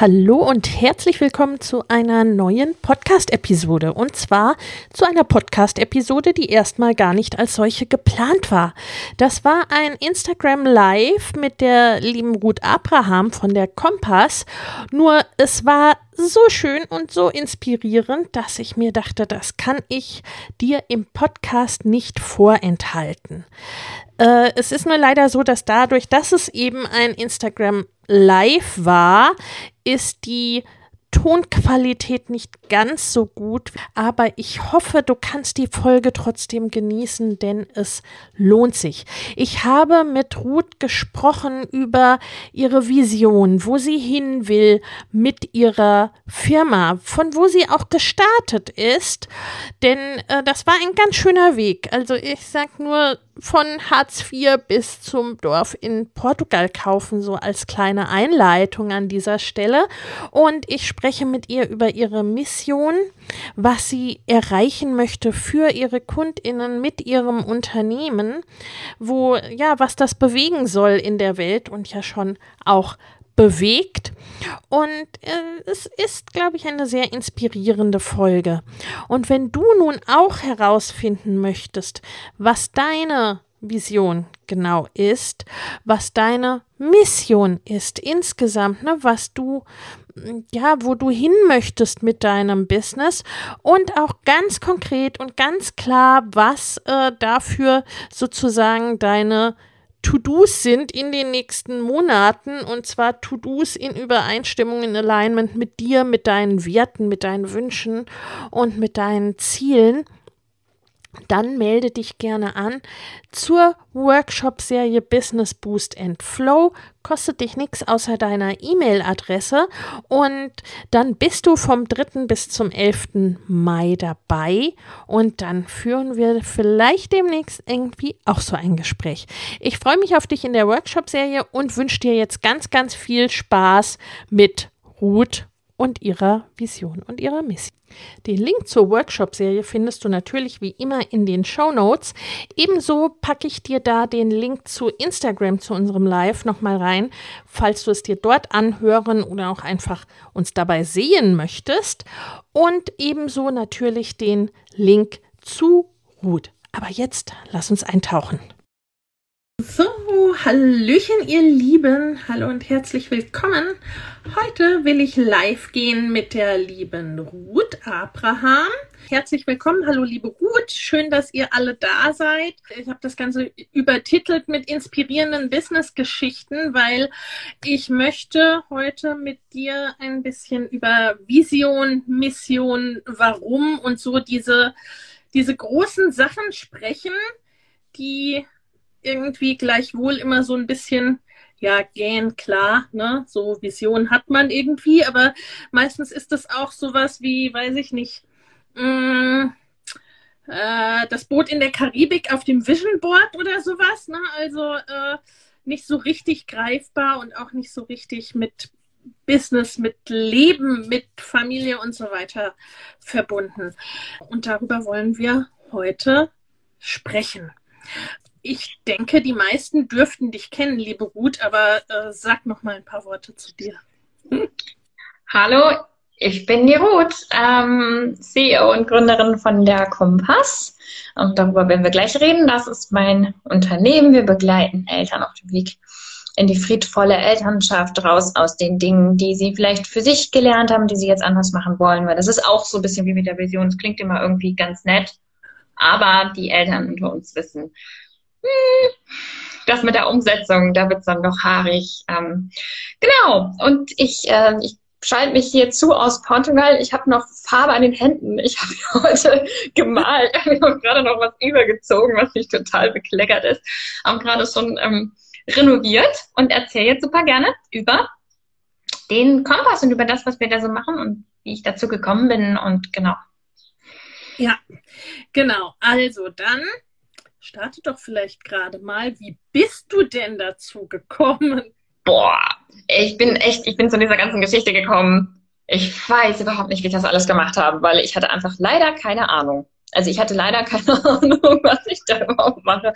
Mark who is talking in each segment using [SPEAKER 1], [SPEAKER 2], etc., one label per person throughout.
[SPEAKER 1] Hallo und herzlich willkommen zu einer neuen Podcast-Episode. Und zwar zu einer Podcast-Episode, die erstmal gar nicht als solche geplant war. Das war ein Instagram Live mit der lieben Ruth Abraham von der Kompass. Nur es war so schön und so inspirierend, dass ich mir dachte, das kann ich dir im Podcast nicht vorenthalten. Äh, es ist nur leider so, dass dadurch, dass es eben ein Instagram Live war, ist die Tonqualität nicht ganz so gut, aber ich hoffe, du kannst die Folge trotzdem genießen, denn es lohnt sich. Ich habe mit Ruth gesprochen über ihre Vision, wo sie hin will mit ihrer Firma, von wo sie auch gestartet ist, denn äh, das war ein ganz schöner Weg. Also ich sag nur von Hartz IV bis zum Dorf in Portugal kaufen, so als kleine Einleitung an dieser Stelle. Und ich spreche mit ihr über ihre Mission, was sie erreichen möchte für ihre KundInnen mit ihrem Unternehmen, wo, ja, was das bewegen soll in der Welt und ja schon auch bewegt. Und äh, es ist, glaube ich, eine sehr inspirierende Folge. Und wenn du nun auch herausfinden möchtest, was deine Vision genau ist, was deine Mission ist insgesamt, ne, was du ja, wo du hin möchtest mit deinem Business und auch ganz konkret und ganz klar, was äh, dafür sozusagen deine To-Dos sind in den nächsten Monaten und zwar To-Dos in Übereinstimmung, in Alignment mit dir, mit deinen Werten, mit deinen Wünschen und mit deinen Zielen dann melde dich gerne an zur Workshop-Serie Business Boost and Flow. Kostet dich nichts außer deiner E-Mail-Adresse und dann bist du vom 3. bis zum 11. Mai dabei und dann führen wir vielleicht demnächst irgendwie auch so ein Gespräch. Ich freue mich auf dich in der Workshop-Serie und wünsche dir jetzt ganz, ganz viel Spaß mit Ruth und ihrer Vision und ihrer Mission. Den Link zur Workshop-Serie findest du natürlich wie immer in den Show Notes. Ebenso packe ich dir da den Link zu Instagram zu unserem Live nochmal rein, falls du es dir dort anhören oder auch einfach uns dabei sehen möchtest. Und ebenso natürlich den Link zu Ruth. Aber jetzt lass uns eintauchen. So, Hallöchen, ihr Lieben. Hallo und herzlich willkommen. Heute will ich live gehen mit der lieben Ruth Abraham. Herzlich willkommen. Hallo, liebe Ruth. Schön, dass ihr alle da seid. Ich habe das Ganze übertitelt mit inspirierenden Business-Geschichten, weil ich möchte heute mit dir ein bisschen über Vision, Mission, Warum und so diese, diese großen Sachen sprechen, die irgendwie gleichwohl immer so ein bisschen, ja, gähn klar, ne? So Vision hat man irgendwie, aber meistens ist das auch sowas wie, weiß ich nicht, mh, mm, äh, das Boot in der Karibik auf dem Vision Board oder sowas, ne? Also äh, nicht so richtig greifbar und auch nicht so richtig mit Business, mit Leben, mit Familie und so weiter verbunden. Und darüber wollen wir heute sprechen. Ich denke, die meisten dürften dich kennen, liebe Ruth, aber äh, sag noch mal ein paar Worte zu dir.
[SPEAKER 2] Hallo, ich bin die Ruth, ähm, CEO und Gründerin von der Kompass. Und darüber werden wir gleich reden. Das ist mein Unternehmen. Wir begleiten Eltern auf dem Weg in die friedvolle Elternschaft raus aus den Dingen, die sie vielleicht für sich gelernt haben, die sie jetzt anders machen wollen. Weil das ist auch so ein bisschen wie mit der Vision. Es klingt immer irgendwie ganz nett. Aber die Eltern unter uns wissen, hm, das mit der Umsetzung, da wird es dann doch haarig. Ähm, genau. Und ich, äh, ich schalte mich hier zu aus Portugal. Ich habe noch Farbe an den Händen. Ich habe heute gemalt. Ich habe gerade noch was übergezogen, was mich total bekleckert ist. Haben gerade schon ähm, renoviert und erzähle jetzt super gerne über den Kompass und über das, was wir da so machen und wie ich dazu gekommen bin und genau.
[SPEAKER 3] Ja, genau. Also dann starte doch vielleicht gerade mal. Wie bist du denn dazu gekommen?
[SPEAKER 2] Boah, ich bin echt, ich bin zu dieser ganzen Geschichte gekommen. Ich weiß überhaupt nicht, wie ich das alles gemacht habe, weil ich hatte einfach leider keine Ahnung. Also ich hatte leider keine Ahnung, was ich da überhaupt mache.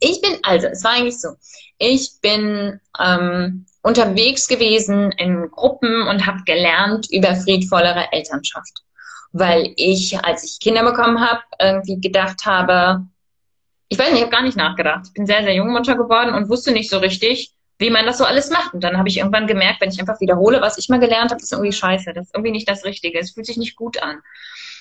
[SPEAKER 2] Ich bin, also, es war eigentlich so, ich bin ähm, unterwegs gewesen in Gruppen und habe gelernt über friedvollere Elternschaft. Weil ich, als ich Kinder bekommen habe, irgendwie gedacht habe, ich weiß nicht, ich habe gar nicht nachgedacht. Ich bin sehr, sehr jung Mutter geworden und wusste nicht so richtig, wie man das so alles macht. Und dann habe ich irgendwann gemerkt, wenn ich einfach wiederhole, was ich mal gelernt habe, ist irgendwie scheiße. Das ist irgendwie nicht das Richtige. Es fühlt sich nicht gut an.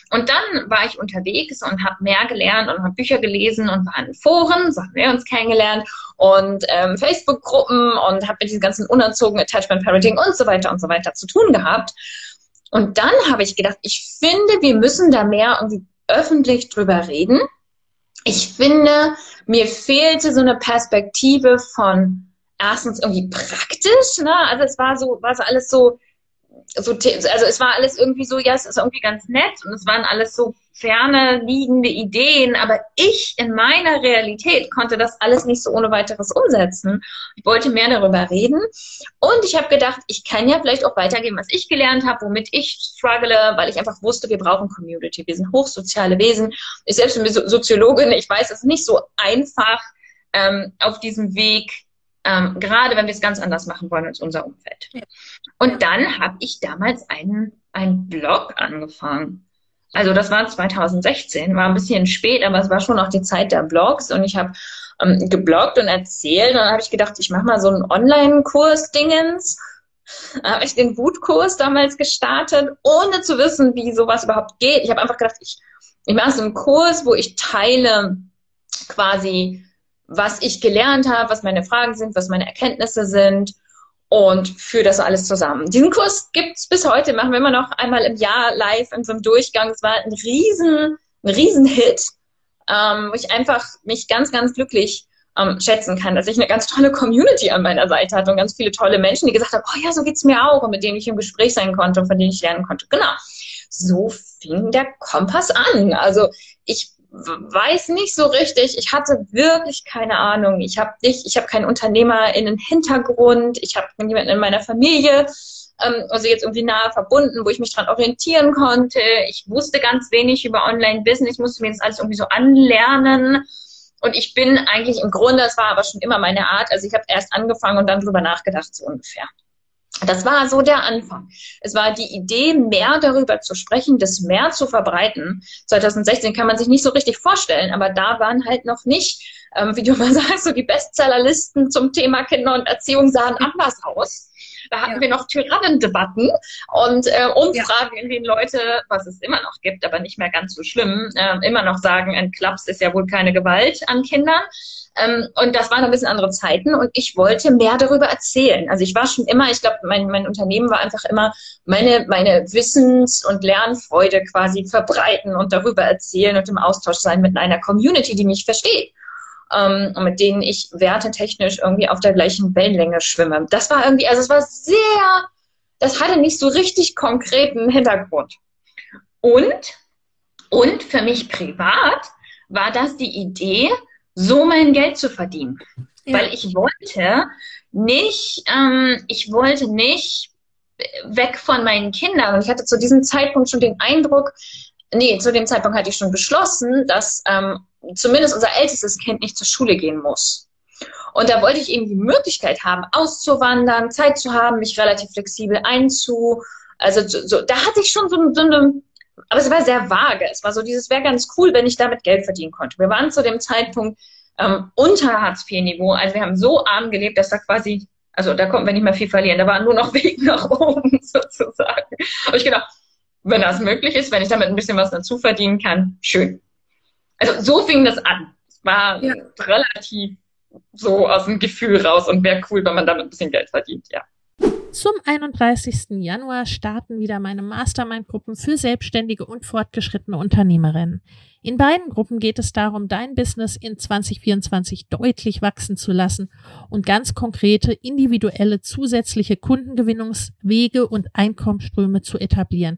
[SPEAKER 2] Und dann war ich unterwegs und habe mehr gelernt und habe Bücher gelesen und war in Foren, so haben wir uns kennengelernt und ähm, Facebook-Gruppen und habe mit diesem ganzen unerzogenen Attachment Parenting und so weiter und so weiter zu tun gehabt. Und dann habe ich gedacht, ich finde, wir müssen da mehr irgendwie öffentlich drüber reden. Ich finde, mir fehlte so eine Perspektive von erstens irgendwie praktisch, ne? Also es war so, war so alles so, so, also es war alles irgendwie so, ja, es ist irgendwie ganz nett und es waren alles so ferne liegende Ideen, aber ich in meiner Realität konnte das alles nicht so ohne weiteres umsetzen. Ich wollte mehr darüber reden und ich habe gedacht, ich kann ja vielleicht auch weitergeben, was ich gelernt habe, womit ich struggle, weil ich einfach wusste, wir brauchen Community. Wir sind hochsoziale Wesen. Ich selbst bin Soziologin, ich weiß, es ist nicht so einfach ähm, auf diesem Weg ähm, gerade wenn wir es ganz anders machen wollen als unser Umfeld. Ja. Und dann habe ich damals einen, einen Blog angefangen. Also das war 2016, war ein bisschen spät, aber es war schon noch die Zeit der Blogs und ich habe ähm, gebloggt und erzählt und dann habe ich gedacht, ich mache mal so einen Online-Kurs-Dingens. Da habe ich den Wutkurs damals gestartet, ohne zu wissen, wie sowas überhaupt geht. Ich habe einfach gedacht, ich, ich mache so einen Kurs, wo ich teile quasi was ich gelernt habe, was meine Fragen sind, was meine Erkenntnisse sind und führe das alles zusammen. Diesen Kurs gibt's bis heute, machen wir immer noch einmal im Jahr live in so einem Durchgang. Es war ein riesen, ein riesen Hit, ähm, wo ich einfach mich ganz, ganz glücklich ähm, schätzen kann, dass ich eine ganz tolle Community an meiner Seite hatte und ganz viele tolle Menschen, die gesagt haben, oh ja, so geht's mir auch und mit denen ich im Gespräch sein konnte und von denen ich lernen konnte. Genau. So fing der Kompass an. Also ich weiß nicht so richtig. Ich hatte wirklich keine Ahnung. Ich habe nicht, ich habe keinen Unternehmer in den Hintergrund. Ich habe niemanden in meiner Familie, ähm, also jetzt irgendwie nahe verbunden, wo ich mich dran orientieren konnte. Ich wusste ganz wenig über Online-Business. Ich musste mir das alles irgendwie so anlernen. Und ich bin eigentlich im Grunde, das war aber schon immer meine Art. Also ich habe erst angefangen und dann drüber nachgedacht, so ungefähr. Das war so der Anfang. Es war die Idee, mehr darüber zu sprechen, das mehr zu verbreiten. 2016 kann man sich nicht so richtig vorstellen, aber da waren halt noch nicht, ähm, wie du mal sagst, so die Bestsellerlisten zum Thema Kinder und Erziehung sahen anders aus. Da hatten ja. wir noch Tyrannendebatten und äh, Umfragen, ja. in denen Leute, was es immer noch gibt, aber nicht mehr ganz so schlimm, äh, immer noch sagen, ein Klaps ist ja wohl keine Gewalt an Kindern. Ähm, und das waren ein bisschen andere Zeiten und ich wollte mehr darüber erzählen. Also ich war schon immer, ich glaube, mein, mein Unternehmen war einfach immer meine, meine Wissens- und Lernfreude quasi verbreiten und darüber erzählen und im Austausch sein mit einer Community, die mich versteht. Ähm, mit denen ich wertetechnisch irgendwie auf der gleichen Wellenlänge schwimme. Das war irgendwie, also es war sehr, das hatte nicht so richtig konkreten Hintergrund. Und, und für mich privat war das die Idee, so mein Geld zu verdienen. Ja. Weil ich wollte nicht, ähm, ich wollte nicht weg von meinen Kindern. Und ich hatte zu diesem Zeitpunkt schon den Eindruck, nee, zu dem Zeitpunkt hatte ich schon beschlossen, dass ähm, zumindest unser ältestes Kind nicht zur Schule gehen muss. Und da wollte ich eben die Möglichkeit haben, auszuwandern, Zeit zu haben, mich relativ flexibel einzu. Also so, da hatte ich schon so, so eine aber es war sehr vage. Es war so dieses, wäre ganz cool, wenn ich damit Geld verdienen konnte. Wir waren zu dem Zeitpunkt ähm, unter Hartz-IV-Niveau. Also wir haben so arm gelebt, dass da quasi, also da konnten wir nicht mehr viel verlieren. Da war nur noch Weg nach oben sozusagen. Aber ich gedacht, wenn das möglich ist, wenn ich damit ein bisschen was dazu verdienen kann, schön. Also so fing das an. Es war ja. relativ so aus dem Gefühl raus und wäre cool, wenn man damit ein bisschen Geld verdient, ja.
[SPEAKER 3] Zum 31. Januar starten wieder meine Mastermind-Gruppen für selbstständige und fortgeschrittene Unternehmerinnen. In beiden Gruppen geht es darum, dein Business in 2024 deutlich wachsen zu lassen und ganz konkrete individuelle zusätzliche Kundengewinnungswege und Einkommensströme zu etablieren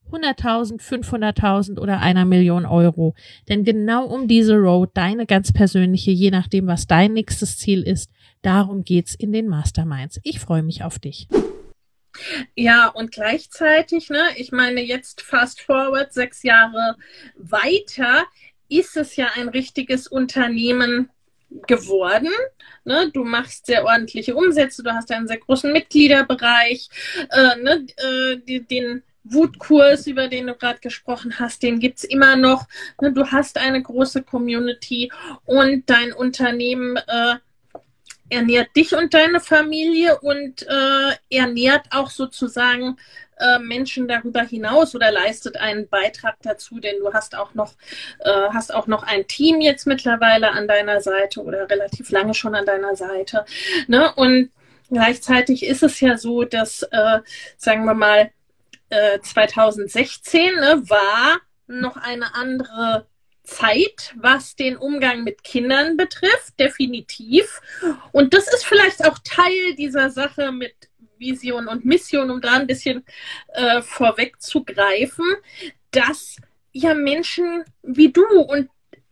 [SPEAKER 3] 100.000, 500.000 oder einer Million Euro. Denn genau um diese Road, deine ganz persönliche, je nachdem, was dein nächstes Ziel ist, darum geht's in den Masterminds. Ich freue mich auf dich.
[SPEAKER 1] Ja, und gleichzeitig, ne, ich meine, jetzt fast forward, sechs Jahre weiter, ist es ja ein richtiges Unternehmen geworden. Ne? Du machst sehr ordentliche Umsätze, du hast einen sehr großen Mitgliederbereich, äh, ne? äh, den Wutkurs, über den du gerade gesprochen hast, den gibt's immer noch. Ne, du hast eine große Community und dein Unternehmen äh, ernährt dich und deine Familie und äh, ernährt auch sozusagen äh, Menschen darüber hinaus oder leistet einen Beitrag dazu, denn du hast auch noch äh, hast auch noch ein Team jetzt mittlerweile an deiner Seite oder relativ lange schon an deiner Seite. Ne? Und gleichzeitig ist es ja so, dass äh, sagen wir mal 2016 äh, ne, war noch eine andere Zeit, was den Umgang mit Kindern betrifft, definitiv. Und das ist vielleicht auch Teil dieser Sache mit Vision und Mission, um da ein bisschen äh, vorwegzugreifen, dass ja Menschen wie du und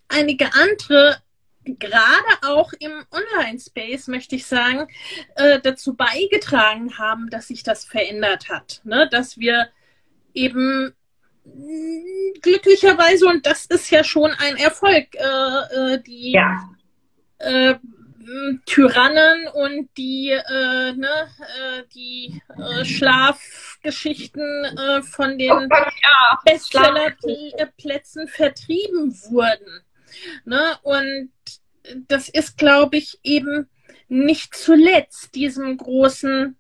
[SPEAKER 1] einige andere gerade auch im Online-Space, möchte ich sagen, äh, dazu beigetragen haben, dass sich das verändert hat. Ne? Dass wir eben mm, glücklicherweise, und das ist ja schon ein Erfolg, äh, äh, die ja. äh, Tyrannen und die, äh, ne, äh, die Schlafgeschichten von den oh ja. Bestsellerplätzen vertrieben wurden. Ne? Und das ist, glaube ich, eben nicht zuletzt diesem großen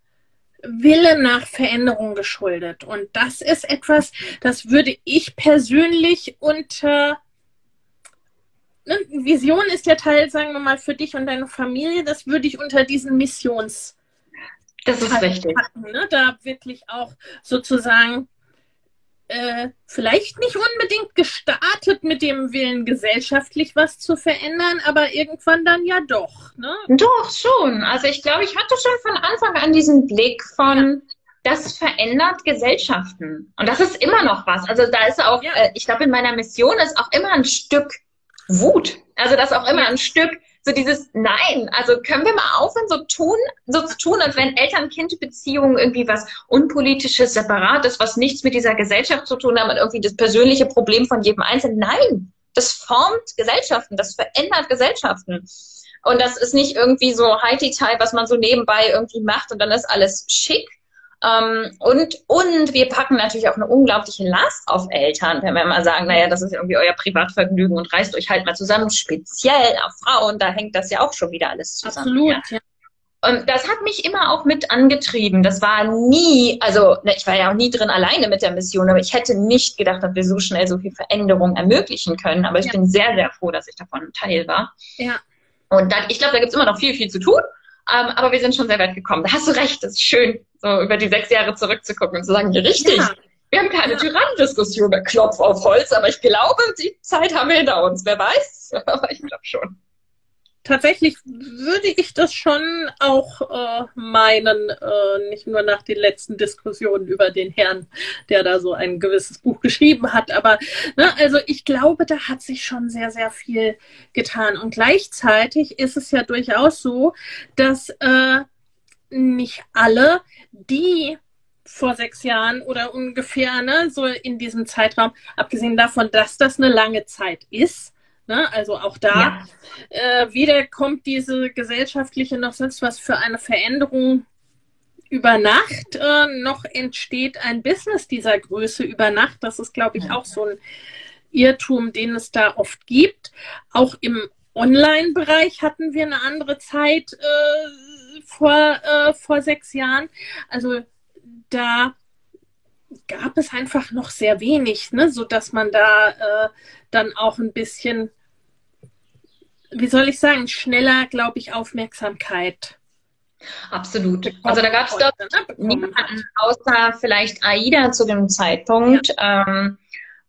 [SPEAKER 1] Wille nach Veränderung geschuldet. Und das ist etwas, das würde ich persönlich unter ne, Vision ist der Teil, sagen wir mal, für dich und deine Familie, das würde ich unter diesen Missions.
[SPEAKER 2] Das ist richtig.
[SPEAKER 1] Packen, ne? Da wirklich auch sozusagen äh, vielleicht nicht unbedingt gestartet mit dem Willen, gesellschaftlich was zu verändern, aber irgendwann dann ja doch. Ne?
[SPEAKER 2] Doch, schon. Also ich glaube, ich hatte schon von Anfang an diesen Blick von, ja. das verändert Gesellschaften. Und das ist immer noch was. Also da ist auch, ja. äh, ich glaube, in meiner Mission ist auch immer ein Stück Wut. Also das auch immer ein Stück so dieses Nein, also können wir mal aufhören, so tun, so zu tun, als wenn Eltern-Kind-Beziehungen irgendwie was Unpolitisches, Separates, was nichts mit dieser Gesellschaft zu tun haben und irgendwie das persönliche Problem von jedem Einzelnen. Nein, das formt Gesellschaften, das verändert Gesellschaften. Und das ist nicht irgendwie so High-Teil, was man so nebenbei irgendwie macht und dann ist alles schick, ähm, und, und wir packen natürlich auch eine unglaubliche Last auf Eltern, wenn wir mal sagen, naja, das ist irgendwie euer Privatvergnügen und reißt euch halt mal zusammen, speziell auf Frauen, da hängt das ja auch schon wieder alles zusammen. Absolut, ja. ja. Und das hat mich immer auch mit angetrieben. Das war nie, also ne, ich war ja auch nie drin alleine mit der Mission, aber ich hätte nicht gedacht, dass wir so schnell so viel Veränderung ermöglichen können. Aber ich ja. bin sehr, sehr froh, dass ich davon ein Teil war. Ja. Und dann, ich glaube, da gibt es immer noch viel, viel zu tun. Ähm, aber wir sind schon sehr weit gekommen. Da hast du recht, das ist schön, so über die sechs Jahre zurückzugucken und zu sagen, ja, richtig. Ja. Wir haben keine ja. Tyrannendiskussion mehr Klopf auf Holz, aber ich glaube, die Zeit haben wir hinter uns. Wer weiß? Aber ich glaube schon.
[SPEAKER 1] Tatsächlich würde ich das schon auch äh, meinen, äh, nicht nur nach den letzten Diskussionen über den Herrn, der da so ein gewisses Buch geschrieben hat, aber ne, also ich glaube, da hat sich schon sehr, sehr viel getan. Und gleichzeitig ist es ja durchaus so, dass äh, nicht alle, die vor sechs Jahren oder ungefähr, ne, so in diesem Zeitraum, abgesehen davon, dass das eine lange Zeit ist, Ne? Also auch da ja. äh, weder kommt diese gesellschaftliche noch sonst was für eine Veränderung über Nacht, äh, noch entsteht ein Business dieser Größe über Nacht. Das ist, glaube ich, auch so ein Irrtum, den es da oft gibt. Auch im Online-Bereich hatten wir eine andere Zeit äh, vor, äh, vor sechs Jahren. Also da gab es einfach noch sehr wenig, ne, so dass man da äh, dann auch ein bisschen wie soll ich sagen, schneller, glaube ich, Aufmerksamkeit.
[SPEAKER 2] Absolut. Also da gab es dort ne, niemanden außer vielleicht AIDA zu dem Zeitpunkt. Ja. Ähm,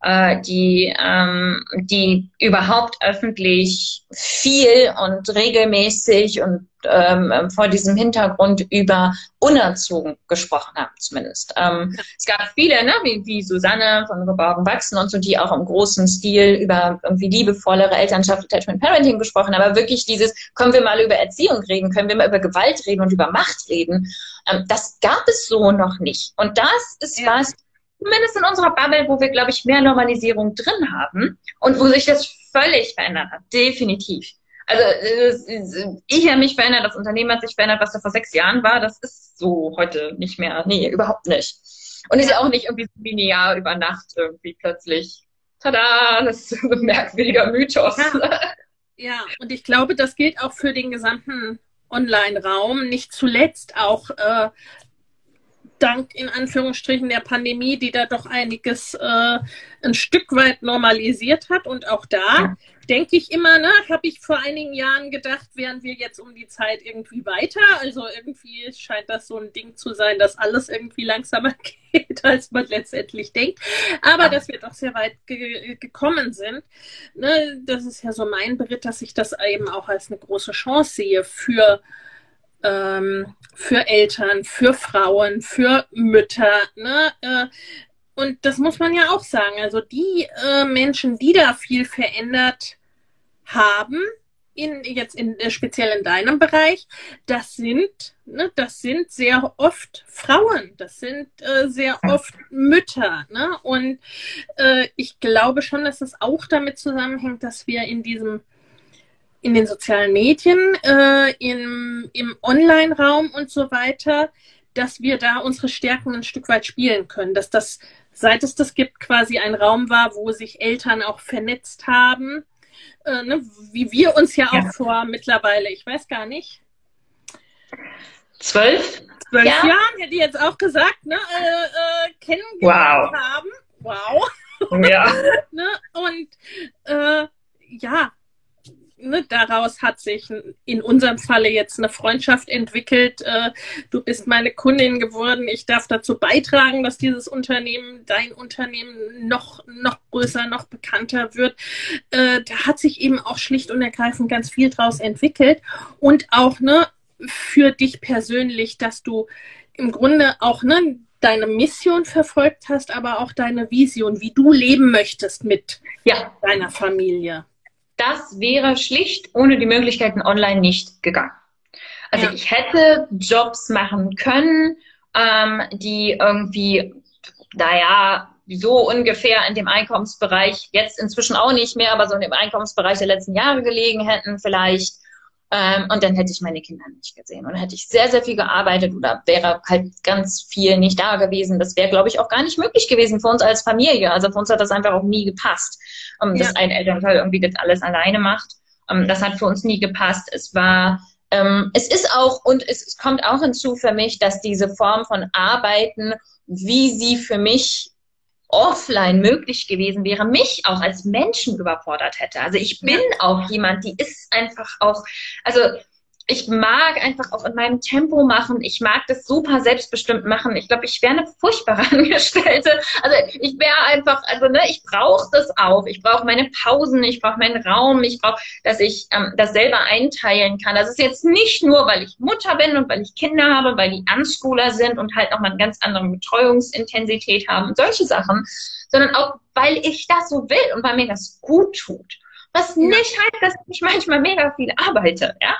[SPEAKER 2] äh, die, ähm, die überhaupt öffentlich viel und regelmäßig und ähm, vor diesem Hintergrund über unerzogen gesprochen haben, zumindest. Ähm, es gab viele, ne, wie, wie Susanne von Geborgen Wachsen und so, die auch im großen Stil über irgendwie liebevollere Elternschaft, Attachment Parenting gesprochen, aber wirklich dieses, können wir mal über Erziehung reden, können wir mal über Gewalt reden und über Macht reden, ähm, das gab es so noch nicht. Und das ist ja. was, zumindest in unserer Bubble, wo wir, glaube ich, mehr Normalisierung drin haben und wo sich das völlig verändert hat. Definitiv. Also ich habe mich verändert, das Unternehmen hat sich verändert, was da vor sechs Jahren war. Das ist so heute nicht mehr. Nee, überhaupt nicht. Und ist ja auch nicht irgendwie linear über Nacht irgendwie plötzlich. Tada, das ist ein merkwürdiger Mythos.
[SPEAKER 1] Ja. ja, und ich glaube, das gilt auch für den gesamten Online-Raum, nicht zuletzt auch äh, dank in Anführungsstrichen der Pandemie, die da doch einiges äh, ein Stück weit normalisiert hat. Und auch da ja. denke ich immer, ne, habe ich vor einigen Jahren gedacht, wären wir jetzt um die Zeit irgendwie weiter. Also irgendwie scheint das so ein Ding zu sein, dass alles irgendwie langsamer geht, als man letztendlich denkt. Aber ja. dass wir doch sehr weit ge gekommen sind. Ne, das ist ja so mein Beritt, dass ich das eben auch als eine große Chance sehe für ähm, für Eltern, für Frauen, für Mütter. Ne? Äh, und das muss man ja auch sagen. Also die äh, Menschen, die da viel verändert haben, in, jetzt in, äh, speziell in deinem Bereich, das sind, ne, das sind sehr oft Frauen, das sind äh, sehr oft Mütter. Ne? Und äh, ich glaube schon, dass es auch damit zusammenhängt, dass wir in diesem in den sozialen Medien, äh, im, im Online-Raum und so weiter, dass wir da unsere Stärken ein Stück weit spielen können, dass das, seit es das gibt, quasi ein Raum war, wo sich Eltern auch vernetzt haben, äh, ne, wie wir uns ja, ja auch vor mittlerweile, ich weiß gar nicht.
[SPEAKER 2] Zwölf?
[SPEAKER 1] Zwölf ja. Jahren, hätte ich jetzt auch gesagt, ne, äh, äh, kennengelernt wow. haben. Wow. Ja. ne, und äh, ja, ne, daraus hat sich in unserem Falle jetzt eine Freundschaft entwickelt. Äh, du bist meine Kundin geworden. Ich darf dazu beitragen, dass dieses Unternehmen, dein Unternehmen noch, noch größer, noch bekannter wird. Äh, da hat sich eben auch schlicht und ergreifend ganz viel draus entwickelt. Und auch ne, für dich persönlich, dass du im Grunde auch ne, deine Mission verfolgt hast, aber auch deine Vision, wie du leben möchtest mit ja. deiner Familie
[SPEAKER 2] das wäre schlicht ohne die Möglichkeiten online nicht gegangen. Also ja. ich hätte Jobs machen können, ähm, die irgendwie, naja, so ungefähr in dem Einkommensbereich, jetzt inzwischen auch nicht mehr, aber so in dem Einkommensbereich der letzten Jahre gelegen hätten vielleicht. Ähm, und dann hätte ich meine Kinder nicht gesehen. Und dann hätte ich sehr, sehr viel gearbeitet oder wäre halt ganz viel nicht da gewesen. Das wäre, glaube ich, auch gar nicht möglich gewesen für uns als Familie. Also für uns hat das einfach auch nie gepasst, ähm, ja. dass ein Elternteil irgendwie das alles alleine macht. Ähm, das hat für uns nie gepasst. Es war, ähm, es ist auch, und es, es kommt auch hinzu für mich, dass diese Form von Arbeiten, wie sie für mich offline möglich gewesen wäre, mich auch als Menschen überfordert hätte. Also ich bin ja. auch jemand, die ist einfach auch, also ich mag einfach auch in meinem Tempo machen. Ich mag das super selbstbestimmt machen. Ich glaube, ich wäre eine furchtbare Angestellte. Also ich wäre einfach, also ne, ich brauche das auch. Ich brauche meine Pausen, ich brauche meinen Raum, ich brauche, dass ich ähm, das selber einteilen kann. Das ist jetzt nicht nur, weil ich Mutter bin und weil ich Kinder habe, weil die Unschooler sind und halt nochmal eine ganz andere Betreuungsintensität haben und solche Sachen, sondern auch, weil ich das so will und weil mir das gut tut. Was nicht heißt, dass ich manchmal mega viel arbeite, ja.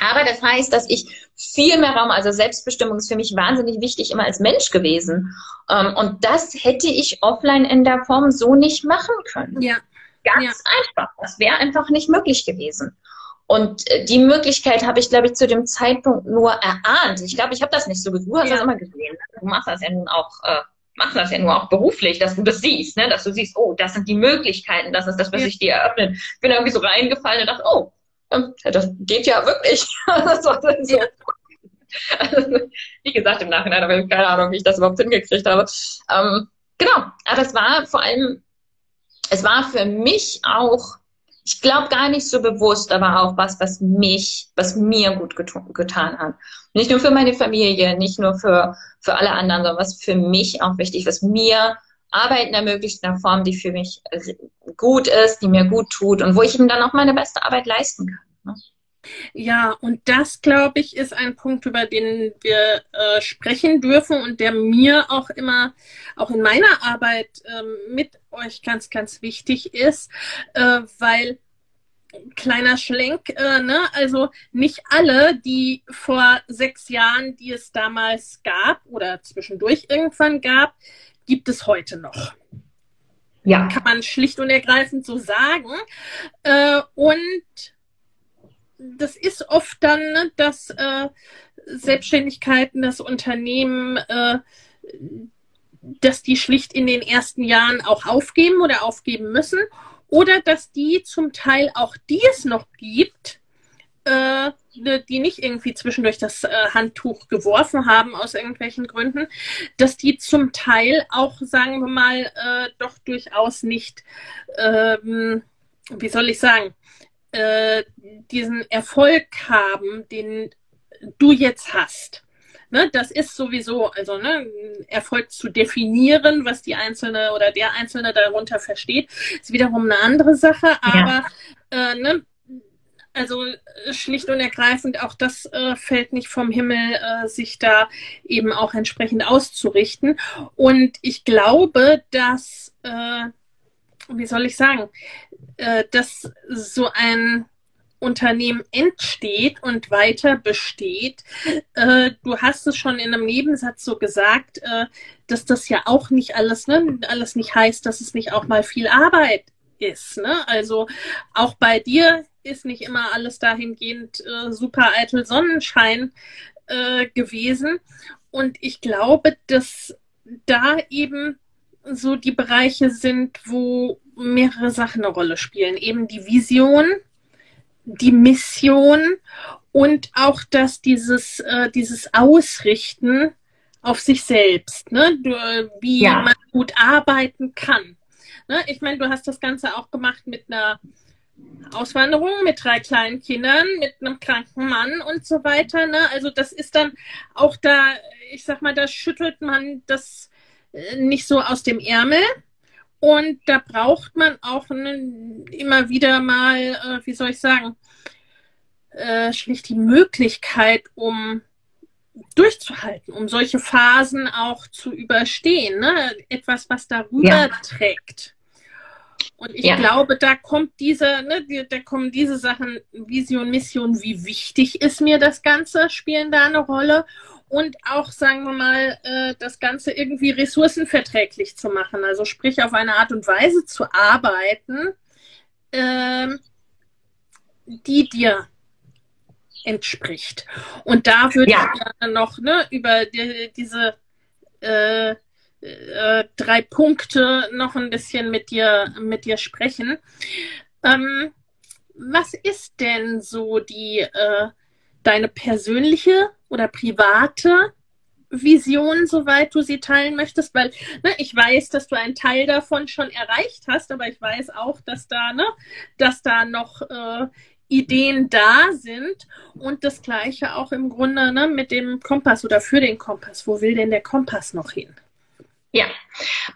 [SPEAKER 2] Aber das heißt, dass ich viel mehr Raum, also Selbstbestimmung ist für mich wahnsinnig wichtig, immer als Mensch gewesen. Ähm, und das hätte ich offline in der Form so nicht machen können.
[SPEAKER 1] Ja.
[SPEAKER 2] Ganz
[SPEAKER 1] Ja.
[SPEAKER 2] einfach. Das wäre einfach nicht möglich gewesen. Und äh, die Möglichkeit habe ich, glaube ich, zu dem Zeitpunkt nur erahnt. Ich glaube, ich habe das nicht so gesehen. Du hast
[SPEAKER 1] Ja.
[SPEAKER 2] das immer gesehen. Du machst das ja nun auch, äh, machst das ja nur auch beruflich, dass du das siehst, ne? dass du siehst, oh, das sind die Möglichkeiten, das ist das, was
[SPEAKER 1] Ja.
[SPEAKER 2] sich dir eröffnet. Ich bin irgendwie so reingefallen und dachte, oh, das geht ja wirklich. so. Also, wie gesagt, im Nachhinein habe ich keine Ahnung, wie ich das überhaupt hingekriegt habe. Ähm, genau, aber es war vor allem, es war für mich auch, ich glaube gar nicht so bewusst, aber auch was, was mich, was mir gut getu- getan hat. Nicht nur für meine Familie, nicht nur für, für alle anderen, sondern was für mich auch wichtig, was mir Arbeiten ermöglicht in einer Form, die für mich gut ist, die mir gut tut und wo ich eben dann auch meine beste Arbeit leisten kann. Ne?
[SPEAKER 1] Ja, und das, glaube ich, ist ein Punkt, über den wir äh, sprechen dürfen und der mir auch immer, auch in meiner Arbeit ähm, mit euch ganz, ganz wichtig ist, äh, weil kleiner Schlenk, äh, ne? also nicht alle, die vor sechs Jahren, die es damals gab oder zwischendurch irgendwann gab, gibt es heute noch
[SPEAKER 2] Ja.
[SPEAKER 1] kann man schlicht und ergreifend so sagen. Äh, und das ist oft dann, ne, dass äh, Selbstständigkeiten, das Unternehmen, äh, dass die schlicht in den ersten Jahren auch aufgeben oder aufgeben müssen oder dass die zum Teil auch die es noch gibt, äh, die nicht irgendwie zwischendurch das äh, Handtuch geworfen haben aus irgendwelchen Gründen, dass die zum Teil auch, sagen wir mal, äh, doch durchaus nicht, ähm, wie soll ich sagen, äh, diesen Erfolg haben, den du jetzt hast. Ne, das ist sowieso, also ne, Erfolg zu definieren, was die Einzelne oder der Einzelne darunter versteht, ist wiederum eine andere Sache. Aber äh, ne, also äh, schlicht und ergreifend, auch das äh, fällt nicht vom Himmel, äh, sich da eben auch entsprechend auszurichten. Und ich glaube, dass, äh, wie soll ich sagen, äh, dass so ein Unternehmen entsteht und weiter besteht. Äh, du hast es schon in einem Nebensatz so gesagt, äh, dass das ja auch nicht alles, ne, alles nicht heißt, dass es nicht auch mal viel Arbeit ist. Ne? Also auch bei dir ist nicht immer alles dahingehend äh, super eitel Sonnenschein äh, gewesen. Und ich glaube, dass da eben so die Bereiche sind, wo mehrere Sachen eine Rolle spielen. Eben die Vision, die Mission und auch dass dieses, äh, dieses Ausrichten auf sich selbst, ne? Du, wie
[SPEAKER 2] Ja.
[SPEAKER 1] man gut arbeiten kann. Ne? Ich meine, du hast das Ganze auch gemacht mit einer Auswanderung, mit drei kleinen Kindern, mit einem kranken Mann und so weiter. Ne? Also das ist dann auch da, ich sag mal, da schüttelt man das äh, nicht so aus dem Ärmel. Und da braucht man auch ne, immer wieder mal, äh, wie soll ich sagen, äh, schlicht die Möglichkeit, um durchzuhalten, um solche Phasen auch zu überstehen. Ne? Etwas, was darüber
[SPEAKER 2] Ja.
[SPEAKER 1] trägt. Und ich
[SPEAKER 2] Ja.
[SPEAKER 1] glaube, da kommt diese, ne, da kommen diese Sachen, Vision, Mission, wie wichtig ist mir das Ganze, spielen da eine Rolle. Und auch, sagen wir mal, äh, das Ganze irgendwie ressourcenverträglich zu machen. Also sprich, auf eine Art und Weise zu arbeiten, ähm, die dir entspricht. Und da würde
[SPEAKER 2] Ja.
[SPEAKER 1] ich gerne noch ne, über die, diese äh, äh, drei Punkte noch ein bisschen mit dir, mit dir sprechen. Ähm, was ist denn so die äh, deine persönliche oder private Vision, soweit du sie teilen möchtest? Weil ne, ich weiß, dass du einen Teil davon schon erreicht hast, aber ich weiß auch, dass da, ne, dass da noch äh, Ideen da sind und das gleiche auch im Grunde ne, mit dem Kompass oder für den Kompass. Wo will denn der Kompass noch hin?
[SPEAKER 2] Ja,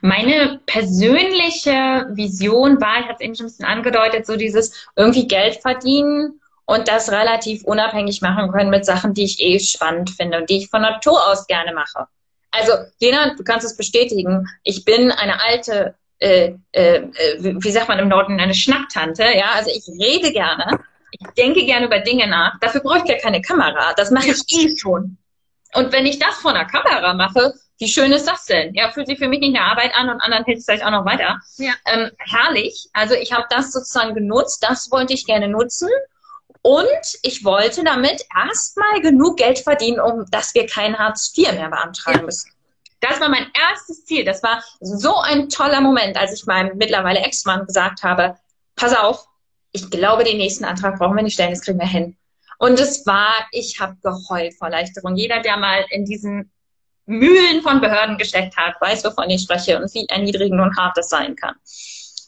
[SPEAKER 2] meine persönliche Vision war, ich habe es eben schon ein bisschen angedeutet, so dieses irgendwie Geld verdienen und das relativ unabhängig machen können mit Sachen, die ich eh spannend finde und die ich von Natur aus gerne mache. Also, Lena, du kannst es bestätigen. Ich bin eine alte, äh, äh, wie sagt man im Norden, eine Schnapptante. Ja, also ich rede gerne. Ich denke gerne über Dinge nach. Dafür brauche ich ja keine Kamera. Das mache ich eh schon. Und wenn ich das vor einer Kamera mache, wie schön ist das denn? Ja, fühlt sich für mich nicht eine Arbeit an und anderen hilft es vielleicht auch noch weiter. Ja. Ähm, herrlich. Also ich habe das sozusagen genutzt. Das wollte ich gerne nutzen. Und ich wollte damit erstmal genug Geld verdienen, um dass wir kein Hartz IV mehr beantragen müssen. Das war mein erstes Ziel. Das war so ein toller Moment, als ich meinem mittlerweile Ex-Mann gesagt habe, pass auf, ich glaube, den nächsten Antrag brauchen wir nicht stellen, das kriegen wir hin. Und es war, ich habe geheult vor Erleichterung. Jeder, der mal in diesen Mühlen von Behörden gesteckt hat, weiß, wovon ich spreche und wie erniedrigend und hart das sein kann.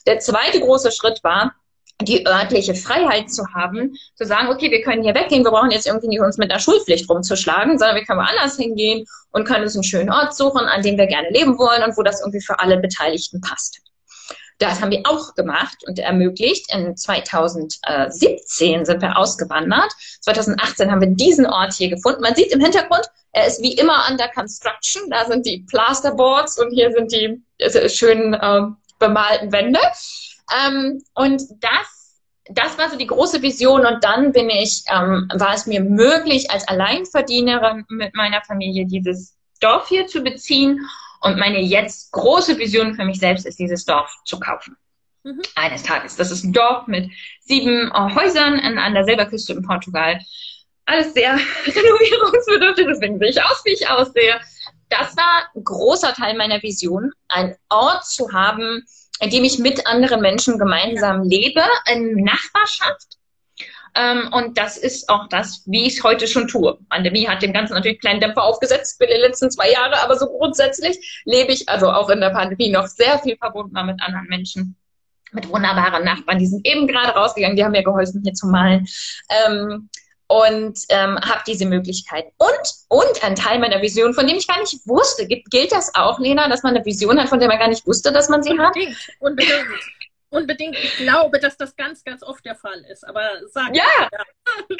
[SPEAKER 2] Der zweite große Schritt war, die örtliche Freiheit zu haben, zu sagen, okay, wir können hier weggehen, wir brauchen jetzt irgendwie nicht uns mit einer Schulpflicht rumzuschlagen, sondern wir können woanders hingehen und können uns einen schönen Ort suchen, an dem wir gerne leben wollen und wo das irgendwie für alle Beteiligten passt. Das haben wir auch gemacht und ermöglicht. In 2017 sind wir ausgewandert. 2018 haben wir diesen Ort hier gefunden. Man sieht im Hintergrund, er ist wie immer under construction. Da sind die Plasterboards und hier sind die schönen äh, bemalten Wände. Ähm, und das, das war so die große Vision. Und dann bin ich, ähm, war es mir möglich, als Alleinverdienerin mit meiner Familie dieses Dorf hier zu beziehen. Und meine jetzt große Vision für mich selbst ist, dieses Dorf zu kaufen. Mhm. Eines Tages. Das ist ein Dorf mit sieben äh, Häusern an, an der Silberküste in Portugal. Alles sehr renovierungsbedürftig, deswegen sehe ich aus, wie ich aussehe. Das war ein großer Teil meiner Vision, einen Ort zu haben, in dem ich mit anderen Menschen gemeinsam lebe, in Nachbarschaft. Ähm, und das ist auch das, wie ich es heute schon tue. Pandemie hat dem Ganzen natürlich kleinen Dämpfer aufgesetzt für die letzten zwei Jahre, aber so grundsätzlich lebe ich also auch in der Pandemie noch sehr viel verbundener mit anderen Menschen mit wunderbaren Nachbarn. Die sind eben gerade rausgegangen, die haben mir geholfen, hier zu malen. Ähm, und ähm, habe diese Möglichkeit. Und, und ein Teil meiner Vision, von dem ich gar nicht wusste, gibt, gilt das auch, Lena, dass man eine Vision hat, von der man gar nicht wusste, dass man sie
[SPEAKER 1] unbedingt, hat? Unbedingt, unbedingt. Ich glaube, dass das ganz, ganz oft der Fall ist. Aber sag
[SPEAKER 2] ja, ja.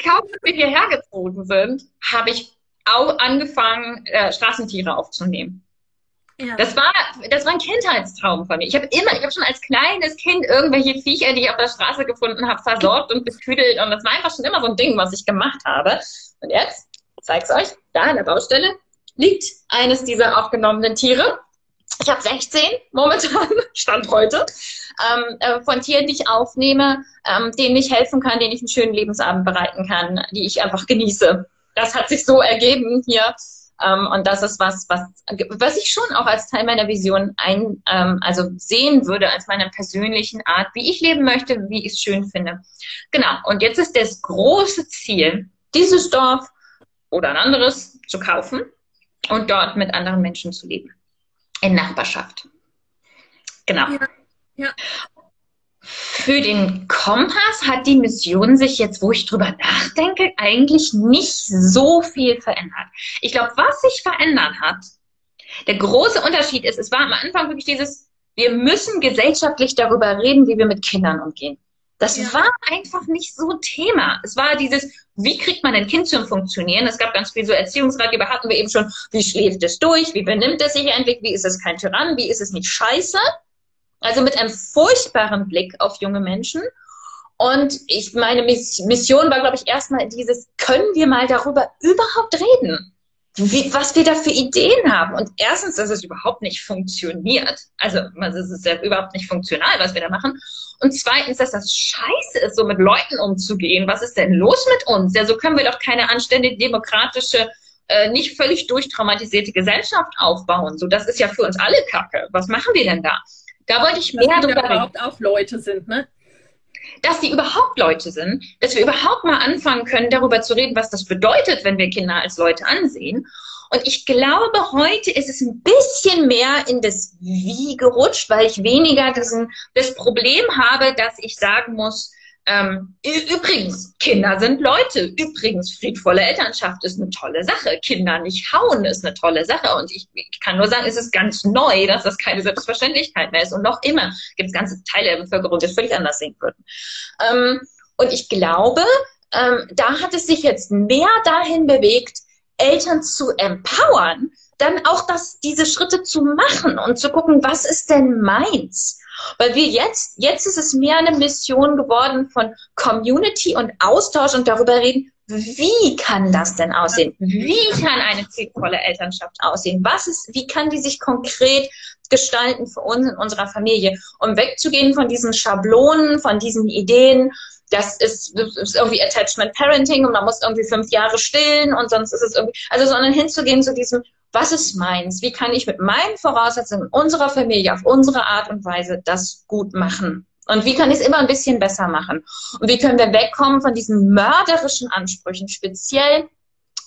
[SPEAKER 2] kaum als wir hierher gezogen sind, habe ich auch angefangen, äh, Straßentiere aufzunehmen. Ja. Das war, das war ein Kindheitstraum von mir. Ich habe immer, ich habe schon als kleines Kind irgendwelche Viecher, die ich auf der Straße gefunden habe, versorgt und betüdelt. Und das war einfach schon immer so ein Ding, was ich gemacht habe. Und jetzt, zeig's euch, da an der Baustelle liegt eines dieser aufgenommenen Tiere. Ich habe 16 momentan, Stand heute, ähm, äh, von Tieren, die ich aufnehme, ähm, denen ich helfen kann, denen ich einen schönen Lebensabend bereiten kann, die ich einfach genieße. Das hat sich so ergeben hier ähm, und das ist was, was, was ich schon auch als Teil meiner Vision ein, ähm, also sehen würde, als meiner persönlichen Art, wie ich leben möchte, wie ich es schön finde. Genau. Und jetzt ist das große Ziel, dieses Dorf oder ein anderes zu kaufen und dort mit anderen Menschen zu leben. In Nachbarschaft. Genau. Ja. ja. Für den Kompass hat die Mission sich jetzt, wo ich drüber nachdenke, eigentlich nicht so viel verändert. Ich glaube, was sich verändert hat, der große Unterschied ist, es war am Anfang wirklich dieses, wir müssen gesellschaftlich darüber reden, wie wir mit Kindern umgehen. Das ja. war einfach nicht so Thema. Es war dieses, wie kriegt man ein Kind zum Funktionieren? Es gab ganz viel so Erziehungsratgeber, hatten wir eben schon, wie schläft es durch, wie benimmt es sich endlich, wie ist es kein Tyrann, wie ist es nicht scheiße? Also mit einem furchtbaren Blick auf junge Menschen. Und ich, meine Mission war, glaube ich, erstmal dieses, können wir mal darüber überhaupt reden? Wie, was wir da für Ideen haben. Und erstens, dass es überhaupt nicht funktioniert. Also, es ist ja überhaupt nicht funktional, was wir da machen. Und zweitens, dass das scheiße ist, so mit Leuten umzugehen. Was ist denn los mit uns? Ja, so können wir doch keine anständige, demokratische, äh, nicht völlig durchtraumatisierte Gesellschaft aufbauen. So, das ist ja für uns alle Kacke. Was machen wir denn da? Da wollte ich mehr
[SPEAKER 1] dass darüber überhaupt auch Leute sind, ne?
[SPEAKER 2] Dass die überhaupt Leute sind, dass wir überhaupt mal anfangen können, darüber zu reden, was das bedeutet, wenn wir Kinder als Leute ansehen. Und ich glaube, heute ist es ein bisschen mehr in das Wie gerutscht, weil ich weniger diesen, das Problem habe, dass ich sagen muss, Ähm, übrigens, Kinder sind Leute. Übrigens, friedvolle Elternschaft ist eine tolle Sache. Kinder nicht hauen ist eine tolle Sache. Und ich, ich kann nur sagen, es ist ganz neu, dass das keine Selbstverständlichkeit mehr ist. Und noch immer gibt es ganze Teile der Bevölkerung, die es völlig anders sehen würden. Ähm, und ich glaube, ähm, da hat es sich jetzt mehr dahin bewegt, Eltern zu empowern, dann auch das, diese Schritte zu machen und zu gucken, was ist denn meins? Weil wir jetzt, jetzt ist es mehr eine Mission geworden von Community und Austausch und darüber reden, wie kann das denn aussehen? Wie kann eine friedvolle Elternschaft aussehen? Was ist, wie kann die sich konkret gestalten für uns in unserer Familie? Um wegzugehen von diesen Schablonen, von diesen Ideen, das ist, das ist irgendwie Attachment Parenting und man muss irgendwie fünf Jahre stillen und sonst ist es irgendwie, also sondern hinzugehen zu diesem, was ist meins? Wie kann ich mit meinen Voraussetzungen unserer Familie auf unsere Art und Weise das gut machen? Und wie kann ich es immer ein bisschen besser machen? Und wie können wir wegkommen von diesen mörderischen Ansprüchen, speziell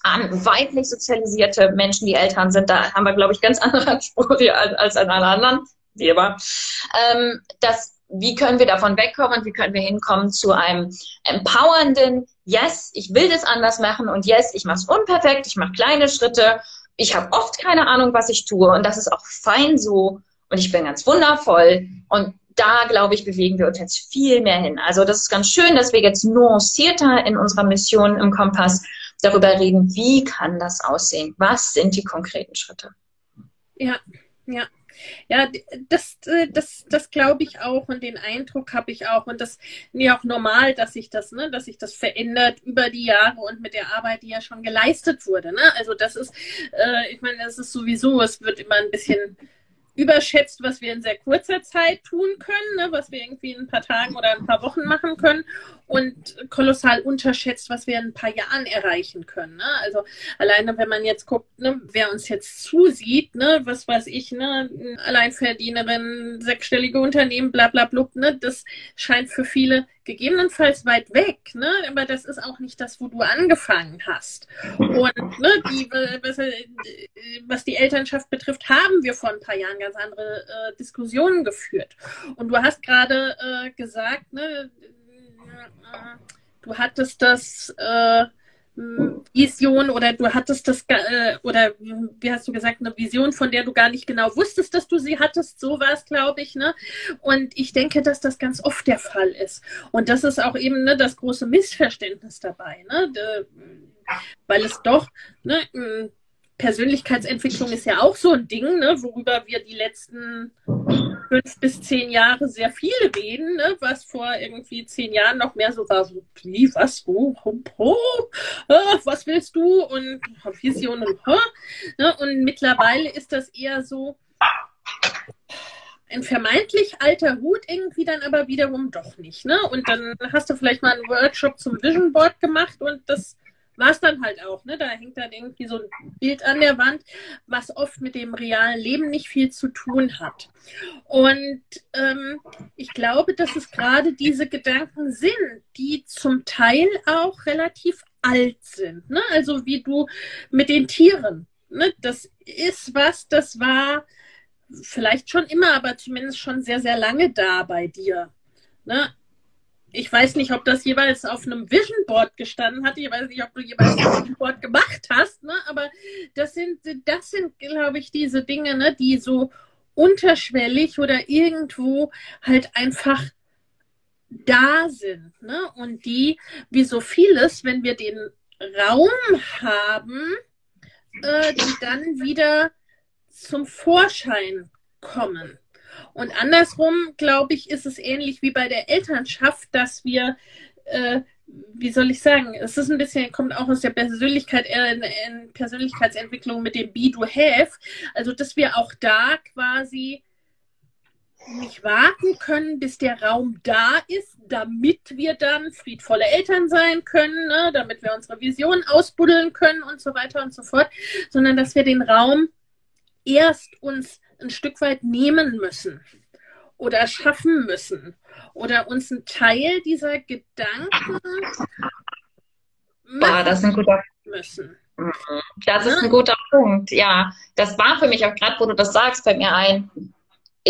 [SPEAKER 2] an weiblich sozialisierte Menschen, die Eltern sind? Da haben wir, glaube ich, ganz andere Ansprüche als, an alle anderen. Wie immer. Ähm, dass wie können wir davon wegkommen wie können wir hinkommen zu einem empowernden, yes, ich will das anders machen und yes, ich mache es unperfekt, ich mache kleine Schritte, ich habe oft keine Ahnung, was ich tue und das ist auch fein so und ich bin ganz wundervoll und da, glaube ich, bewegen wir uns jetzt viel mehr hin. Also das ist ganz schön, dass wir jetzt nuancierter in unserer Mission im Kompass darüber reden, wie kann das aussehen? Was sind die konkreten Schritte?
[SPEAKER 1] Ja, ja. Ja, das, äh, das, das glaube ich auch und den Eindruck habe ich auch und das ist ja auch normal, dass sich das, ne, dass sich das verändert über die Jahre und mit der Arbeit, die ja schon geleistet wurde. Ne? Also das ist, äh, ich meine, das ist sowieso, es wird immer ein bisschen überschätzt, was wir in sehr kurzer Zeit tun können, ne, was wir irgendwie in ein paar Tagen oder ein paar Wochen machen können und kolossal unterschätzt, was wir in ein paar Jahren erreichen können. Ne? Also alleine, wenn man jetzt guckt, ne, wer uns jetzt zusieht, ne, was weiß ich, ne, Alleinverdienerin, sechsstellige Unternehmen, bla bla blub, ne, das scheint für viele gegebenenfalls weit weg, ne? aber das ist auch nicht das, wo du angefangen hast. Und ne, die, was, was, die Elternschaft betrifft, haben wir vor ein paar Jahren ganz andere äh, Diskussionen geführt. Und du hast gerade äh, gesagt, ne, du hattest das äh, Vision oder du hattest das äh, oder wie hast du gesagt eine Vision, von der du gar nicht genau wusstest, dass du sie hattest. So war es, glaube ich. Ne? Und ich denke, dass das ganz oft der Fall ist. Und das ist auch eben ne, das große Missverständnis dabei, ne? De, weil es doch ne, Persönlichkeitsentwicklung ist ja auch so ein Ding, ne, worüber wir die letzten fünf bis zehn Jahre sehr viel reden, ne, was vor irgendwie zehn Jahren noch mehr so war, so, wie, was, wo, ho, ho, äh, was willst du? und Vision und, ne, und mittlerweile ist das eher so ein vermeintlich alter Hut irgendwie dann aber wiederum doch nicht, ne, und dann hast du vielleicht mal einen Workshop zum Vision Board gemacht und das war es dann halt auch. Ne? Da hängt dann irgendwie so ein Bild an der Wand, was oft mit dem realen Leben nicht viel zu tun hat. Und ähm, ich glaube, dass es gerade diese Gedanken sind, die zum Teil auch relativ alt sind. Ne? Also wie du mit den Tieren. Ne? Das ist was, das war vielleicht schon immer, aber zumindest schon sehr, sehr lange da bei dir. Ne? Ich weiß nicht, ob das jeweils auf einem Vision Board gestanden hat. Ich weiß nicht, ob du jeweils ein Vision Board gemacht hast, ne? Aber das sind, das sind, glaube ich, diese Dinge, ne, die so unterschwellig oder irgendwo halt einfach da sind, ne? Und die, wie so vieles, wenn wir den Raum haben, äh, die dann wieder zum Vorschein kommen. Und andersrum, glaube ich, ist es ähnlich wie bei der Elternschaft, dass wir, äh, wie soll ich sagen, es ist ein bisschen, kommt auch aus der Persönlichkeit, äh, in Persönlichkeitsentwicklung mit dem Be, Do, Have. Also, dass wir auch da quasi nicht warten können, bis der Raum da ist, damit wir dann friedvolle Eltern sein können, ne? damit wir unsere Vision ausbuddeln können und so weiter und so fort, sondern dass wir den Raum erst uns ein Stück weit nehmen müssen oder schaffen müssen oder uns einen Teil dieser Gedanken
[SPEAKER 2] Boah, das ist ein guter müssen. Mhm. Das ist ein guter Punkt. Ja, das war für mich auch gerade, wo du das sagst, bei mir ein.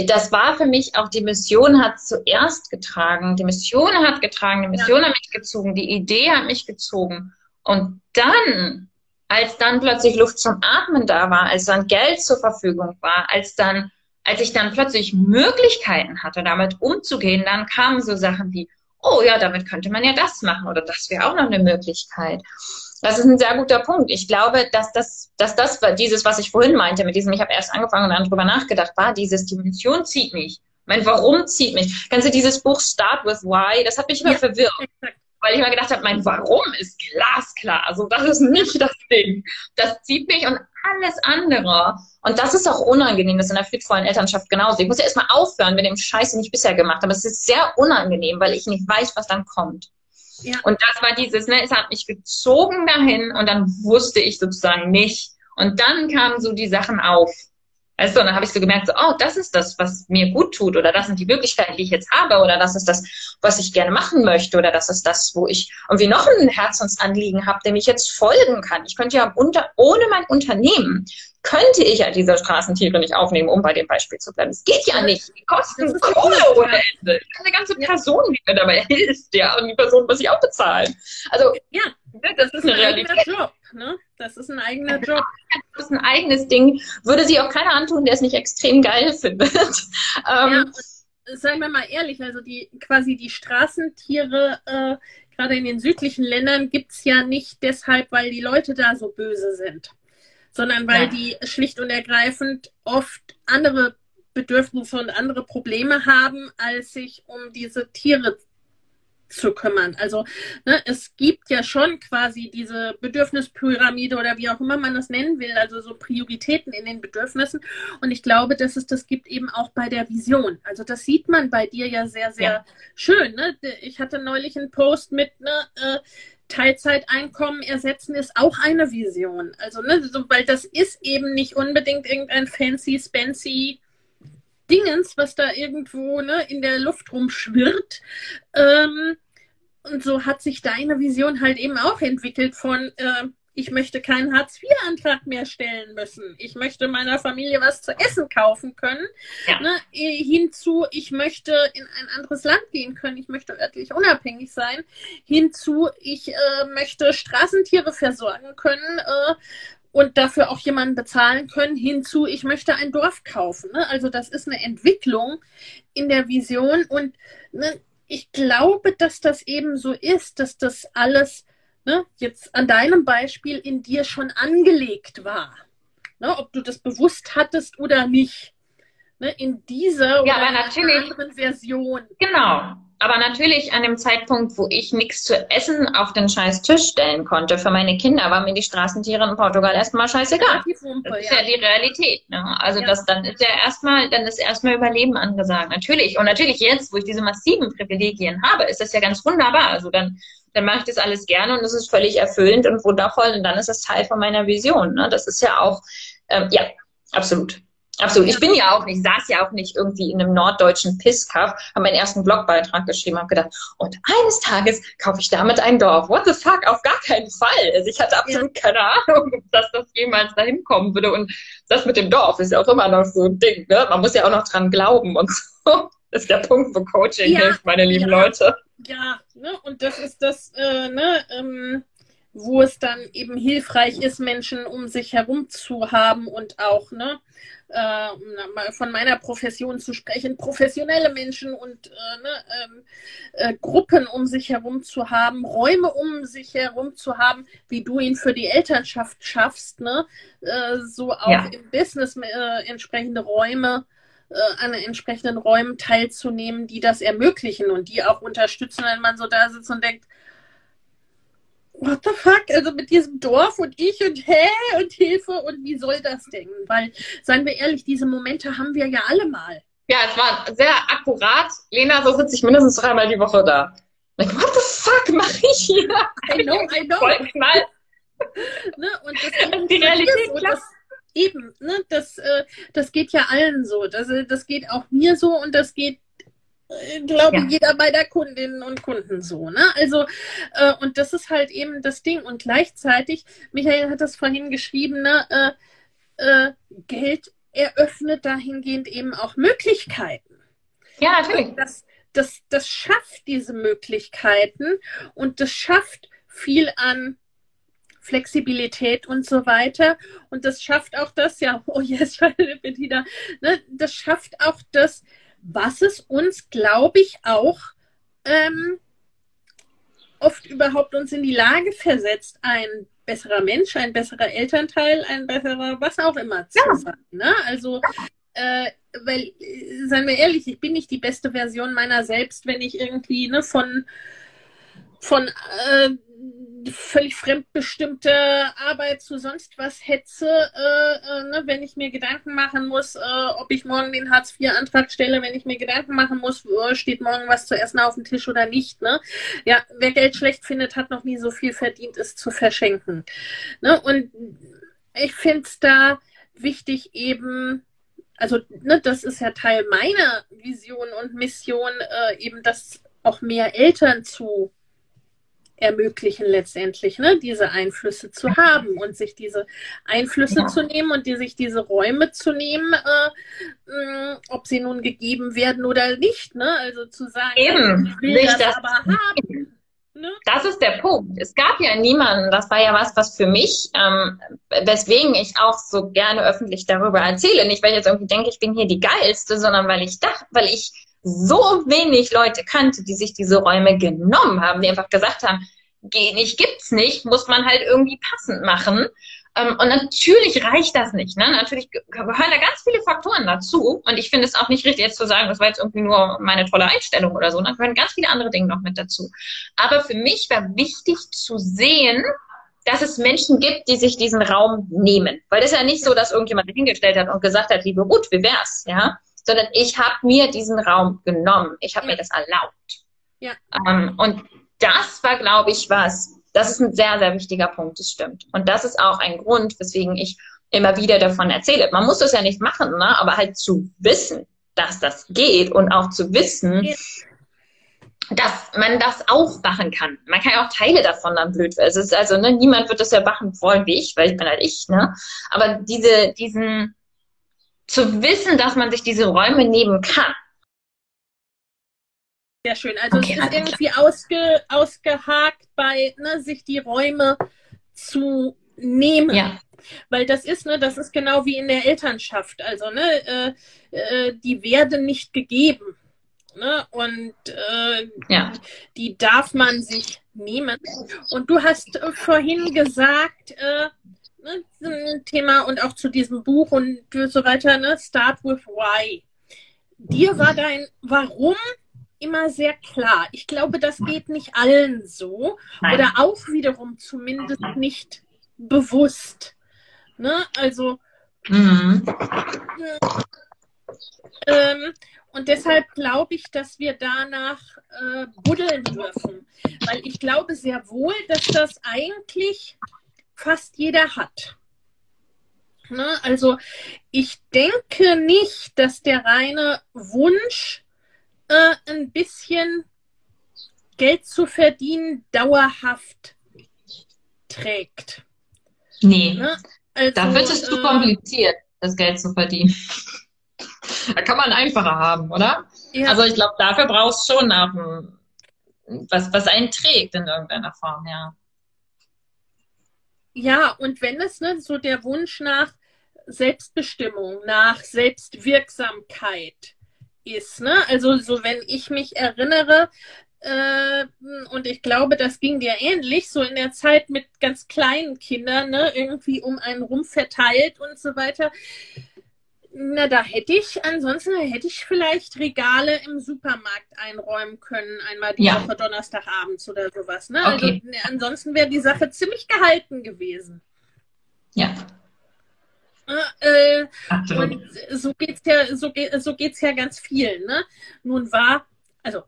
[SPEAKER 2] das war für mich auch, die Mission hat zuerst getragen, die Mission hat getragen, die Mission ja. hat mich gezogen, die Idee hat mich gezogen. Und dann, als dann plötzlich Luft zum Atmen da war, als dann Geld zur Verfügung war, als dann, als ich dann plötzlich Möglichkeiten hatte, damit umzugehen, dann kamen so Sachen wie, oh ja, damit könnte man ja das machen oder das wäre auch noch eine Möglichkeit. Das ist ein sehr guter Punkt. Ich glaube, dass das, dass das dieses, was ich vorhin meinte, mit diesem, ich habe erst angefangen und dann drüber nachgedacht, war dieses, die Mission zieht mich. Mein Warum zieht mich. Kennst du dieses Buch Start with Why? Das hat mich immer ja, verwirrt. Exakt. Weil ich immer gedacht habe, mein Warum ist glasklar. Also das ist nicht das Ding. Das zieht mich und alles andere. Und das ist auch unangenehm, das ist in der friedvollen Elternschaft genauso. Ich muss ja erstmal aufhören mit dem Scheiß, den ich bisher gemacht habe. Es ist sehr unangenehm, weil ich nicht weiß, was dann kommt. Ja. Und das war dieses, ne, es hat mich gezogen dahin und dann wusste ich sozusagen nicht. Und dann kamen so die Sachen auf. Weißt du, und dann habe ich so gemerkt, so, oh, das ist das, was mir gut tut, oder das sind die Möglichkeiten, die ich jetzt habe, oder das ist das, was ich gerne machen möchte, oder das ist das, wo ich irgendwie noch ein Herzensanliegen habe, dem ich jetzt folgen kann. Ich könnte ja unter, ohne mein Unternehmen könnte ich ja diese Straßentiere nicht aufnehmen, um bei dem Beispiel zu bleiben. Es geht ja nicht. Die kosten Kohle ohne Ende. Eine ganze Person, die mir dabei hilft, ja, und die Person muss ich auch bezahlen. Also, ja, das, ist eine Realität. Job, ne?
[SPEAKER 1] Das ist ein eigener Job.
[SPEAKER 2] Das ist ein eigenes Ding. Würde sie auch keiner antun, der es nicht extrem geil findet.
[SPEAKER 1] Ähm, ja, seien wir mal ehrlich, also die quasi die Straßentiere, äh, gerade in den südlichen Ländern, gibt es ja nicht deshalb, weil die Leute da so böse sind sondern weil ja. die schlicht und ergreifend oft andere Bedürfnisse und andere Probleme haben, als sich um diese Tiere zu kümmern. Also ne, es gibt ja schon quasi diese Bedürfnispyramide oder wie auch immer man das nennen will, also so Prioritäten in den Bedürfnissen. Und ich glaube, dass es das gibt eben auch bei der Vision. Also das sieht man bei dir ja sehr, sehr ja. schön. Ne? Ich hatte neulich einen Post mit, ne, äh, Teilzeiteinkommen ersetzen ist auch eine Vision. Also, ne, so, weil das ist eben nicht unbedingt irgendein fancy, spancy Dingens, was da irgendwo ne, in der Luft rumschwirrt. Ähm, und so hat sich deine Vision halt eben auch entwickelt von, äh, ich möchte keinen Hartz-IV-Antrag mehr stellen müssen. Ich möchte meiner Familie was zu essen kaufen können. Ja. Ne, hinzu, ich möchte in ein anderes Land gehen können. Ich möchte örtlich unabhängig sein. Hinzu, ich äh, möchte Straßentiere versorgen können. Äh, und dafür auch jemanden bezahlen können, hinzu, ich möchte ein Dorf kaufen. Ne? Also das ist eine Entwicklung in der Vision und ne, ich glaube, dass das eben so ist, dass das alles ne, jetzt an deinem Beispiel in dir schon angelegt war. Ne, ob du das bewusst hattest oder nicht. Ne, in dieser
[SPEAKER 2] ja, oder aber natürlich,
[SPEAKER 1] anderen Version.
[SPEAKER 2] Genau. Aber natürlich an dem Zeitpunkt, wo ich nichts zu essen auf den scheiß Tisch stellen konnte für meine Kinder, waren mir die Straßentiere in Portugal erstmal scheißegal. Das ist ja. ja, die Realität. Ne? Also ja. das dann ist ja erstmal, dann ist erstmal Überleben angesagt. Natürlich. Und natürlich jetzt, wo ich diese massiven Privilegien habe, ist das ja ganz wunderbar. Also dann dann mache ich das alles gerne und es ist völlig erfüllend und wundervoll und dann ist das Teil von meiner Vision. Ne? Das ist ja auch, ähm, ja, absolut. Absolut. Ich bin ja auch nicht, saß ja auch nicht irgendwie in einem norddeutschen Pisskaff, habe meinen ersten Blogbeitrag geschrieben, habe gedacht, und eines Tages kaufe ich damit ein Dorf. What the fuck? Auf gar keinen Fall. Also ich hatte absolut keine Ahnung, dass das jemals dahin kommen würde. Und das mit dem Dorf ist ja auch immer noch so ein Ding. Ne? Man muss ja auch noch dran glauben und so. Das ist der Punkt, wo Coaching ja, hilft, meine lieben ja, Leute.
[SPEAKER 1] Ja, ne? und das ist das, äh, ne, ähm, wo es dann eben hilfreich ist, Menschen um sich herum zu haben und auch, ne, äh, von meiner Profession zu sprechen, professionelle Menschen und äh, ne, ähm, äh, Gruppen um sich herum zu haben, Räume um sich herum zu haben, wie du ihn für die Elternschaft schaffst, ne, äh, so auch ja. im Business äh, entsprechende Räume äh, an entsprechenden Räumen teilzunehmen, die das ermöglichen und die auch unterstützen, wenn man so da sitzt und denkt, what the fuck, also mit diesem Dorf und ich und hä und Hilfe und wie soll das denn? Weil, seien wir ehrlich, diese Momente haben wir ja alle mal.
[SPEAKER 2] Ja, es war sehr akkurat. Lena, so sitze ich mindestens dreimal die Woche da. Like, what the fuck mache ich hier? I know, I know. Voll knall.
[SPEAKER 1] ne? Und das die Realität so, dass, eben, ne, das, äh, das geht ja allen so. Das, äh, das geht auch mir so und das geht glaube ja. jeder bei der Kundinnen und Kunden so. Ne? Also, äh, und das ist halt eben das Ding. Und gleichzeitig, Michael hat das vorhin geschrieben, ne, äh, äh, Geld eröffnet dahingehend eben auch Möglichkeiten.
[SPEAKER 2] Ja, natürlich.
[SPEAKER 1] Das, das, das schafft diese Möglichkeiten und das schafft viel an Flexibilität und so weiter. Und das schafft auch das, ja, oh yes, Bettina, ne, das schafft auch das, was es uns, glaube ich, auch ähm, oft überhaupt uns in die Lage versetzt, ein besserer Mensch, ein besserer Elternteil, ein besserer was auch immer zu ja. sein. Ne? Also, äh, weil, äh, seien wir ehrlich, ich bin nicht die beste Version meiner selbst, wenn ich irgendwie ne, von, von äh, völlig fremdbestimmte Arbeit zu sonst was hetze, äh, äh, ne, wenn ich mir Gedanken machen muss, äh, ob ich morgen den Hartz-IV-Antrag stelle, wenn ich mir Gedanken machen muss, steht morgen was zu essen auf dem Tisch oder nicht. Ne? Ja, wer Geld schlecht findet, hat noch nie so viel verdient, es zu verschenken. Ne? Und ich finde es da wichtig eben, also ne, das ist ja Teil meiner Vision und Mission, äh, eben das auch mehr Eltern zu ermöglichen letztendlich, ne, diese Einflüsse zu haben und sich diese Einflüsse ja. zu nehmen und die, sich diese Räume zu nehmen, äh, mh, ob sie nun gegeben werden oder nicht, ne? Also zu sagen,
[SPEAKER 2] Eben. ich will das, das, aber haben. Ne? Das ist der Punkt. Es gab ja niemanden, das war ja was, was für mich, ähm, weswegen ich auch so gerne öffentlich darüber erzähle. Nicht, weil ich jetzt irgendwie denke, ich bin hier die Geilste, sondern weil ich dachte, weil ich so wenig Leute kannte, die sich diese Räume genommen haben, die einfach gesagt haben, geh nicht, gibt's nicht, muss man halt irgendwie passend machen. Ähm, und natürlich reicht das nicht. Ne? Natürlich gehören da ganz viele Faktoren dazu. Und ich finde es auch nicht richtig, jetzt zu sagen, das war jetzt irgendwie nur meine tolle Einstellung oder so. Da gehören ganz viele andere Dinge noch mit dazu. Aber für mich war wichtig zu sehen, dass es Menschen gibt, die sich diesen Raum nehmen. Weil das ist ja nicht so, dass irgendjemand hingestellt hat und gesagt hat, liebe Ruth, wie wär's? Ja? Sondern ich habe mir diesen Raum genommen. Ich habe ja. mir das erlaubt. Ja. Ähm, und das war, glaube ich, was, das ist ein sehr, sehr wichtiger Punkt, das stimmt. Und das ist auch ein Grund, weswegen ich immer wieder davon erzähle. Man muss das ja nicht machen, ne? aber halt zu wissen, dass das geht und auch zu wissen, ja. dass man das auch machen kann. Man kann ja auch Teile davon dann blöd. Es ist also, ne, niemand wird das ja machen wollen wie ich, weil ich bin halt ich, ne? Aber diese, diesen, zu wissen, dass man sich diese Räume nehmen kann.
[SPEAKER 1] Sehr schön. Also okay, es ist irgendwie ausge, ausgehakt bei ne, sich die Räume zu nehmen. Ja. Weil das ist, ne, das ist genau wie in der Elternschaft. Also, ne, äh, äh, die werden nicht gegeben. Ne? Und äh, ja. die darf man sich nehmen. Und du hast äh, vorhin gesagt, äh, ne, Thema und auch zu diesem Buch und so weiter, ne? Start with Why. Dir war dein Warum immer sehr klar. Ich glaube, das geht nicht allen so. Nein. Oder auch wiederum zumindest nicht bewusst. Ne? Also mhm. ähm, und deshalb glaube ich, dass wir danach äh, buddeln dürfen. Weil ich glaube sehr wohl, dass das eigentlich fast jeder hat. Ne? Also ich denke nicht, dass der reine Wunsch, äh, ein bisschen Geld zu verdienen, dauerhaft trägt.
[SPEAKER 2] Nee, ne? also, da wird es zu äh, kompliziert, das Geld zu verdienen. da kann man einfacher haben, oder? Ja. Also ich glaube, dafür brauchst du schon ein, was, was einen trägt in irgendeiner Form, ja.
[SPEAKER 1] Ja, und wenn es ne, so der Wunsch nach Selbstbestimmung, nach Selbstwirksamkeit ist, ne? Also so wenn ich mich erinnere, äh, und ich glaube, das ging dir ähnlich, so in der Zeit mit ganz kleinen Kindern, ne, irgendwie um einen rum verteilt und so weiter. Na, da hätte ich, ansonsten hätte ich vielleicht Regale im Supermarkt einräumen können, einmal die ja. Woche Donnerstagabends oder sowas. Ne? Also, okay. Also, ansonsten wäre die Sache ziemlich gehalten gewesen.
[SPEAKER 2] Ja.
[SPEAKER 1] Äh, und so geht's ja, so, geht, so geht's ja ganz vielen. Ne? Nun war, also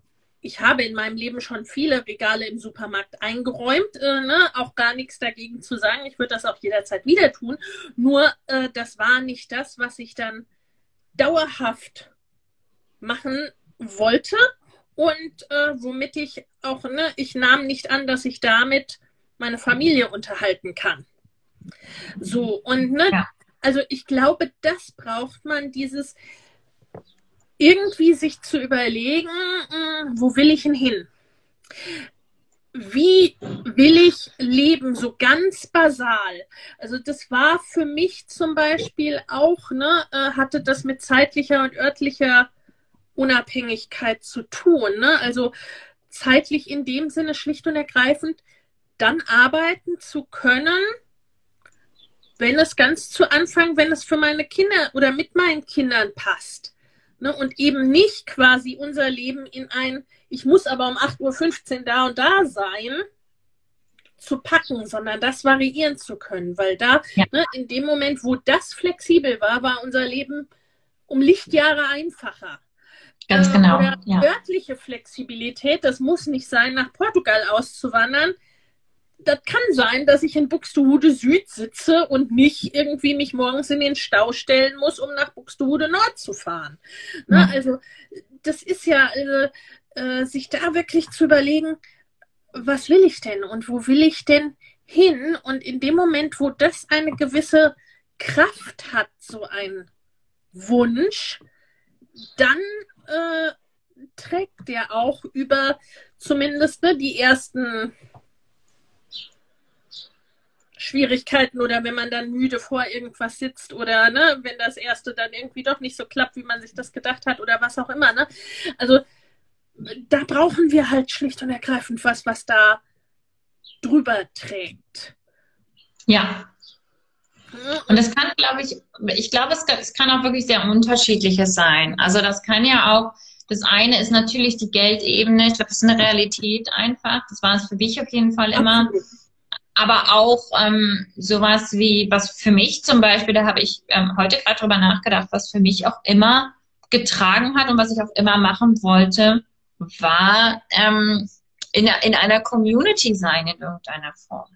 [SPEAKER 1] ich habe in meinem Leben schon viele Regale im Supermarkt eingeräumt, äh, ne? auch gar nichts dagegen zu sagen. Ich würde das auch jederzeit wieder tun. Nur äh, das war nicht das, was ich dann dauerhaft machen wollte und äh, womit ich auch, ne, ich nahm nicht an, dass ich damit meine Familie unterhalten kann. So, und ne, ja. also ich glaube, das braucht man, dieses irgendwie sich zu überlegen, hm, wo will ich denn hin? Wie will ich leben, so ganz basal? Also das war für mich zum Beispiel auch, ne, äh, hatte das mit zeitlicher und örtlicher Unabhängigkeit zu tun. Ne? Also zeitlich in dem Sinne schlicht und ergreifend, dann arbeiten zu können, wenn es ganz zu Anfang, wenn es für meine Kinder oder mit meinen Kindern passt. Ne, und eben nicht quasi unser Leben in ein, ich muss aber um 8.15 Uhr da und da sein, zu packen, sondern das variieren zu können. Weil da, ja. ne, in dem Moment, wo das flexibel war, war unser Leben um Lichtjahre einfacher.
[SPEAKER 2] Ganz äh, genau.
[SPEAKER 1] Oder ja. örtliche Flexibilität, das muss nicht sein, nach Portugal auszuwandern das kann sein, dass ich in Buxtehude Süd sitze und nicht irgendwie mich morgens in den Stau stellen muss, um nach Buxtehude Nord zu fahren. Ne? Ja. Also das ist ja, äh, äh, sich da wirklich zu überlegen, was will ich denn und wo will ich denn hin? Und in dem Moment, wo das eine gewisse Kraft hat, so ein Wunsch, dann äh, trägt der auch über zumindest ne, die ersten Schwierigkeiten oder wenn man dann müde vor irgendwas sitzt oder ne, wenn das erste dann irgendwie doch nicht so klappt, wie man sich das gedacht hat oder was auch immer. Ne? Also da brauchen wir halt schlicht und ergreifend was, was da drüber trägt.
[SPEAKER 2] Ja. Und es kann, glaube ich, ich glaube, es, es kann auch wirklich sehr unterschiedliches sein. Also das kann ja auch, das eine ist natürlich die Geldebene. Ich glaube, das ist eine Realität einfach. Das war es für mich auf jeden Fall immer. Absolut aber auch ähm, sowas wie, was für mich zum Beispiel, da habe ich ähm, heute gerade drüber nachgedacht, was für mich auch immer getragen hat und was ich auch immer machen wollte, war ähm, in, in einer Community sein in irgendeiner Form.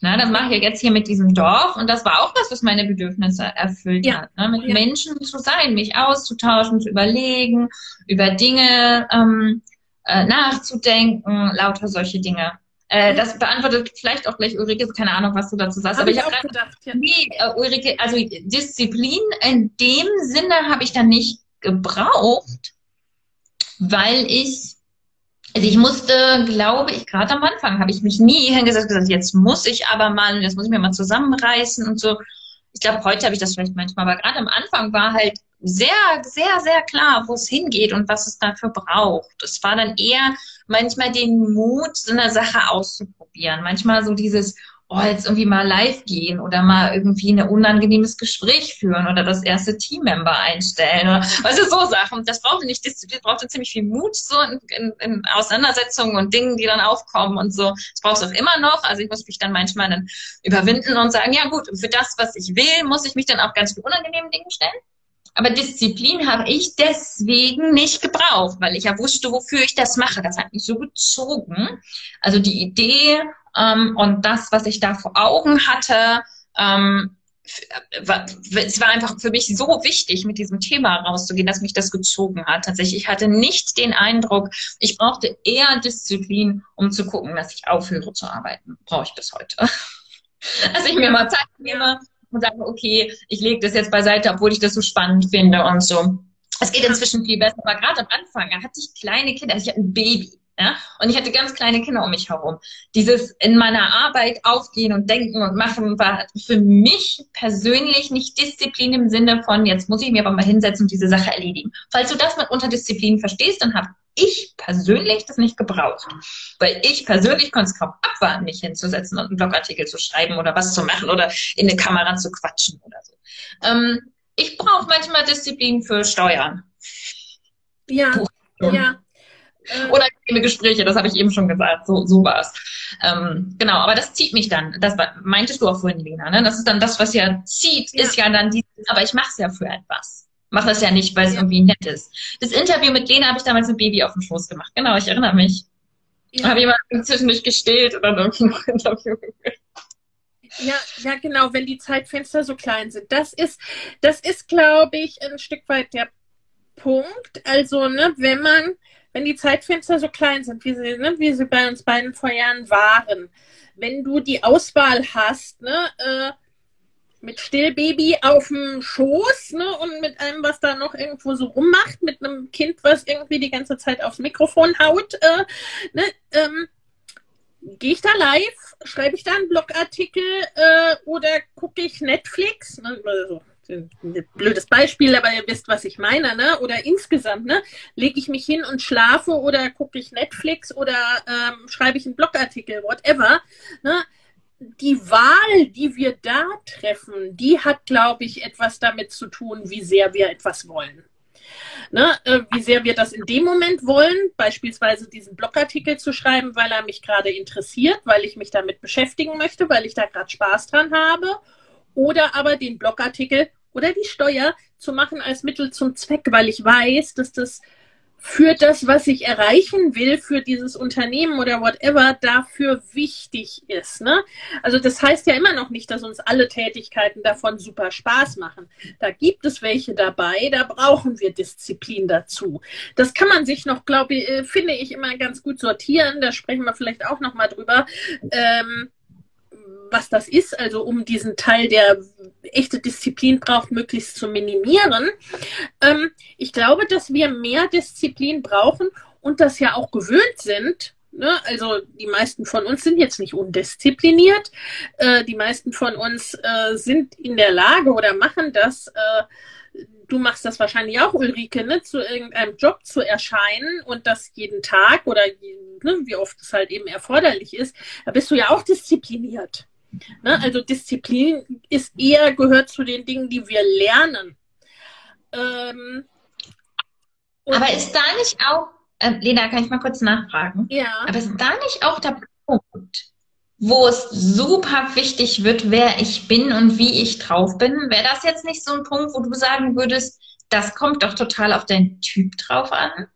[SPEAKER 2] Na, das mache ich ja jetzt hier mit diesem Dorf und das war auch was, was meine Bedürfnisse erfüllt ja. hat. Ne? Mit ja. Menschen zu sein, mich auszutauschen, zu überlegen, über Dinge ähm, äh, nachzudenken, lauter solche Dinge. Äh, das beantwortet vielleicht auch gleich Ulrike, keine Ahnung, was du dazu sagst. Hab aber ich, habe gedacht, ja. Nee, äh, Ulrike, also Disziplin in dem Sinne habe ich dann nicht gebraucht, weil ich, also ich musste, glaube ich, gerade am Anfang habe ich mich nie hingesetzt und gesagt, jetzt muss ich aber mal, jetzt muss ich mir mal zusammenreißen und so. Ich glaube, heute habe ich das vielleicht manchmal, aber gerade am Anfang war halt sehr, sehr, sehr klar, wo es hingeht und was es dafür braucht. Es war dann eher manchmal den Mut, so eine Sache auszuprobieren. Manchmal so dieses, oh, jetzt irgendwie mal live gehen oder mal irgendwie ein unangenehmes Gespräch führen oder das erste Teammember einstellen oder also so Sachen. Das braucht nicht Disziplin, braucht ziemlich viel Mut so in, in, in Auseinandersetzungen und Dingen, die dann aufkommen und so. Das braucht es auch immer noch. Also ich muss mich dann manchmal dann überwinden und sagen, ja gut, für das, was ich will, muss ich mich dann auch ganz viel unangenehmen Dingen stellen. Aber Disziplin habe ich deswegen nicht gebraucht, weil ich ja wusste, wofür ich das mache. Das hat mich so gezogen. Also die Idee ähm, und das, was ich da vor Augen hatte, ähm, es war einfach für mich so wichtig, mit diesem Thema rauszugehen, dass mich das gezogen hat. Tatsächlich, ich hatte nicht den Eindruck, ich brauchte eher Disziplin, um zu gucken, dass ich aufhöre zu arbeiten. Brauche ich bis heute. Dass ich mir mal Zeit nehme, und sage, okay, ich lege das jetzt beiseite, obwohl ich das so spannend finde und so. Es geht inzwischen viel besser, aber gerade am Anfang hatte ich kleine Kinder, also ich hatte ein Baby. Ja? Und ich hatte ganz kleine Kinder um mich herum. Dieses in meiner Arbeit aufgehen und denken und machen war für mich persönlich nicht Disziplin im Sinne von, jetzt muss ich mir aber mal hinsetzen und diese Sache erledigen. Falls du das mit unter Disziplin verstehst, dann habe ich persönlich das nicht gebraucht. Weil ich persönlich konnte es kaum abwarten, mich hinzusetzen und einen Blogartikel zu schreiben oder was zu machen oder in eine Kamera zu quatschen oder so. Ähm, ich brauche manchmal Disziplin für Steuern.
[SPEAKER 1] Ja, ja.
[SPEAKER 2] Oder Gespräche, das habe ich eben schon gesagt, so, so war es. Ähm, genau, aber das zieht mich dann. Das meintest du auch vorhin, Lena, ne? Das ist dann das, was ja zieht, ja. ist ja dann dieses, aber ich mache es ja für etwas mache das ja nicht, weil es irgendwie nett ist. Das Interview mit Lena habe ich damals mit Baby auf dem Schoß gemacht. Genau, ich erinnere mich. Ja. Habe jemand zwischendurch gestillt oder irgendwie noch Interview
[SPEAKER 1] ja, ja, genau, wenn die Zeitfenster so klein sind. Das ist, das ist, glaube ich, ein Stück weit der Punkt. Also, ne, wenn man, wenn die Zeitfenster so klein sind, wie sie, ne, wie sie bei uns beiden vor Jahren waren, wenn du die Auswahl hast, ne, äh, mit Stillbaby auf dem Schoß ne, und mit einem, was da noch irgendwo so rummacht, mit einem Kind, was irgendwie die ganze Zeit aufs Mikrofon haut. Äh, ne, ähm, Gehe ich da live? Schreibe ich da einen Blogartikel äh, oder gucke ich Netflix? Ne, also, ein blödes Beispiel, aber ihr wisst, was ich meine, ne? Oder insgesamt, ne? Lege ich mich hin und schlafe oder gucke ich Netflix oder ähm, schreibe ich einen Blogartikel, whatever. Ne? Die Wahl, die wir da treffen, die hat, glaube ich, etwas damit zu tun, wie sehr wir etwas wollen. Ne, äh, wie sehr wir das in dem Moment wollen, beispielsweise diesen Blogartikel zu schreiben, weil er mich gerade interessiert, weil ich mich damit beschäftigen möchte, weil ich da gerade Spaß dran habe, oder aber den Blogartikel oder die Steuer zu machen als Mittel zum Zweck, weil ich weiß, dass das für das, was ich erreichen will, für dieses Unternehmen oder whatever, dafür wichtig ist. Ne? Also das heißt ja immer noch nicht, dass uns alle Tätigkeiten davon super Spaß machen. Da gibt es welche dabei, da brauchen wir Disziplin dazu. Das kann man sich noch, glaube ich, äh, finde ich, immer ganz gut sortieren. Da sprechen wir vielleicht auch noch mal drüber. Ähm, was das ist, also um diesen Teil, der echte Disziplin braucht, möglichst zu minimieren. Ähm, ich glaube, dass wir mehr Disziplin brauchen und das ja auch gewöhnt sind. Ne? Also die meisten von uns sind jetzt nicht undiszipliniert. Äh, die meisten von uns äh, sind in der Lage oder machen das. Äh, du machst das wahrscheinlich auch, Ulrike, ne, zu irgendeinem Job zu erscheinen und das jeden Tag oder ne, wie oft es halt eben erforderlich ist, da bist du ja auch diszipliniert. Ne? Also Disziplin ist eher, gehört zu den Dingen, die wir lernen. Ähm,
[SPEAKER 2] aber ist da nicht auch, äh, Lena, kann ich mal kurz nachfragen?
[SPEAKER 1] Ja.
[SPEAKER 2] Aber ist da nicht auch der Punkt, wo es super wichtig wird, wer ich bin und wie ich drauf bin? Wäre das jetzt nicht so ein Punkt, wo du sagen würdest, das kommt doch total auf deinen Typ drauf an?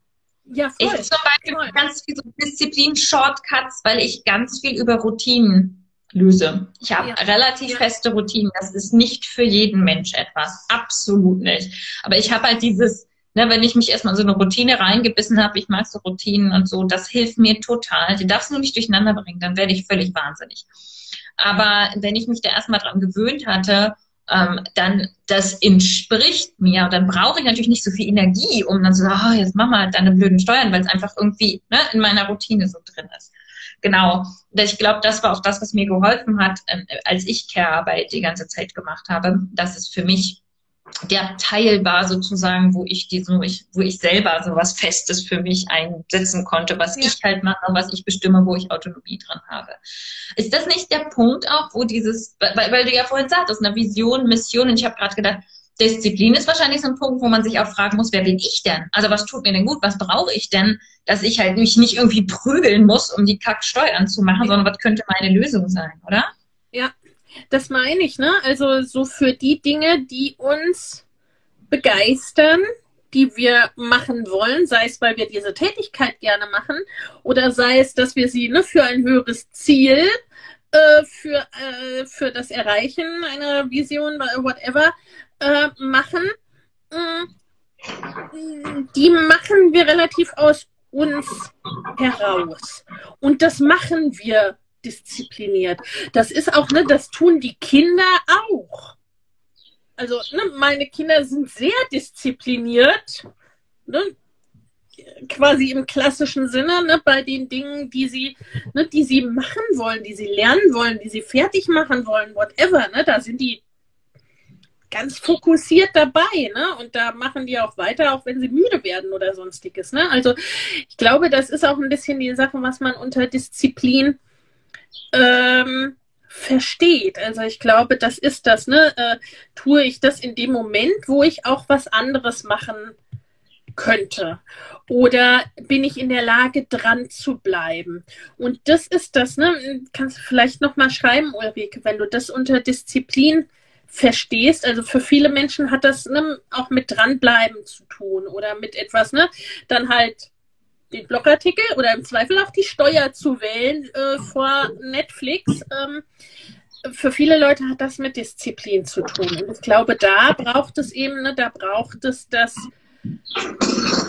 [SPEAKER 1] Ja, voll.
[SPEAKER 2] Ich zum Beispiel voll. ganz viel so Disziplin-Shortcuts, weil ich ganz viel über Routinen löse. Ich habe ja. relativ feste Routinen. Das ist nicht für jeden Mensch etwas. Absolut nicht. Aber ich habe halt dieses, ne, wenn ich mich erstmal in so eine Routine reingebissen habe, ich mag so Routinen und so, das hilft mir total. Die darfst du nicht durcheinander bringen, dann werde ich völlig wahnsinnig. Aber wenn ich mich da erstmal dran gewöhnt hatte, ähm, dann das entspricht mir. Und dann brauche ich natürlich nicht so viel Energie, um dann zu sagen, oh, jetzt mach mal deine blöden Steuern, weil es einfach irgendwie ne, in meiner Routine so drin ist genau. Ich glaube, das war auch das, was mir geholfen hat, ähm, als ich Care-Arbeit die ganze Zeit gemacht habe, dass es für mich der Teil war sozusagen, wo ich diesen, wo ich, wo ich selber so was Festes für mich einsetzen konnte, was ja. ich halt mache, was ich bestimme, wo ich Autonomie dran habe. Ist das nicht der Punkt auch, wo dieses, weil, weil du ja vorhin sagtest, eine Vision, Mission, und ich habe gerade gedacht, Disziplin ist wahrscheinlich so ein Punkt, wo man sich auch fragen muss, wer bin ich denn? Also was tut mir denn gut? Was brauche ich denn, dass ich halt mich nicht irgendwie prügeln muss, um die Kacksteuern zu machen, sondern was könnte meine Lösung sein, oder?
[SPEAKER 1] Ja, das meine ich, ne? Also so für die Dinge, die uns begeistern, die wir machen wollen, sei es, weil wir diese Tätigkeit gerne machen oder sei es, dass wir sie ne, für ein höheres Ziel, äh, für, äh, für das Erreichen einer Vision, whatever, äh, machen, mm, die machen wir relativ aus uns heraus. Und das machen wir diszipliniert. Das ist auch, ne, das tun die Kinder auch. Also, ne, meine Kinder sind sehr diszipliniert, ne, quasi im klassischen Sinne, ne, bei den Dingen, die sie, ne, die sie machen wollen, die sie lernen wollen, die sie fertig machen wollen, whatever, ne, da sind die ganz fokussiert dabei, ne? Und da machen die auch weiter, auch wenn sie müde werden oder sonstiges, ne? Also ich glaube, das ist auch ein bisschen die Sache, was man unter Disziplin ähm, versteht. Also ich glaube, das ist das, ne? Äh, tue ich das in dem Moment, wo ich auch was anderes machen könnte? Oder bin ich in der Lage, dran zu bleiben? Und das ist das, ne? Kannst du vielleicht nochmal schreiben, Ulrike, wenn du das unter Disziplin verstehst. Also für viele Menschen hat das ne, auch mit dranbleiben zu tun oder mit etwas, ne? Dann halt den Blogartikel oder im Zweifel auch die Steuer zu wählen äh, vor Netflix. Ähm, für viele Leute hat das mit Disziplin zu tun. Und ich glaube, da braucht es eben, ne, da braucht es das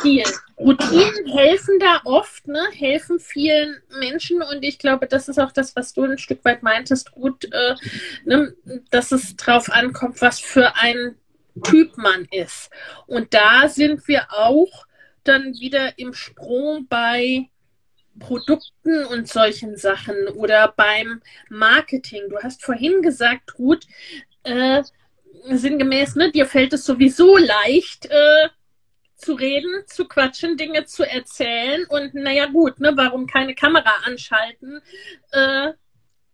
[SPEAKER 1] viel. Routinen helfen da oft, ne? helfen vielen Menschen und ich glaube, das ist auch das, was du ein Stück weit meintest, gut, äh, ne? dass es drauf ankommt, was für ein Typ man ist. Und da sind wir auch dann wieder im Sprung bei Produkten und solchen Sachen oder beim Marketing. Du hast vorhin gesagt, Ruth, äh, sinngemäß, ne, dir fällt es sowieso leicht, äh, zu reden, zu quatschen, Dinge zu erzählen und naja gut, ne, warum keine Kamera anschalten, äh,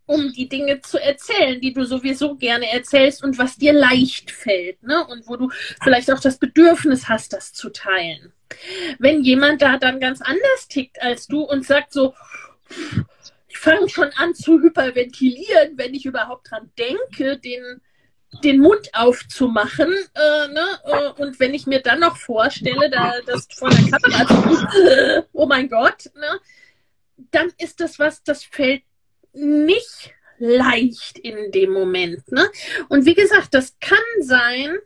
[SPEAKER 1] um die Dinge zu erzählen, die du sowieso gerne erzählst und was dir leicht fällt, ne? Und wo du vielleicht auch das Bedürfnis hast, das zu teilen. Wenn jemand da dann ganz anders tickt als du und sagt so, ich fange schon an zu hyperventilieren, wenn ich überhaupt dran denke, den den Mund aufzumachen. Äh, ne? Äh, und wenn ich mir dann noch vorstelle, da, das vor der Kamera zu, oh mein Gott, ne? dann ist das was, das fällt nicht leicht in dem Moment. Ne? Und wie gesagt, das kann sein,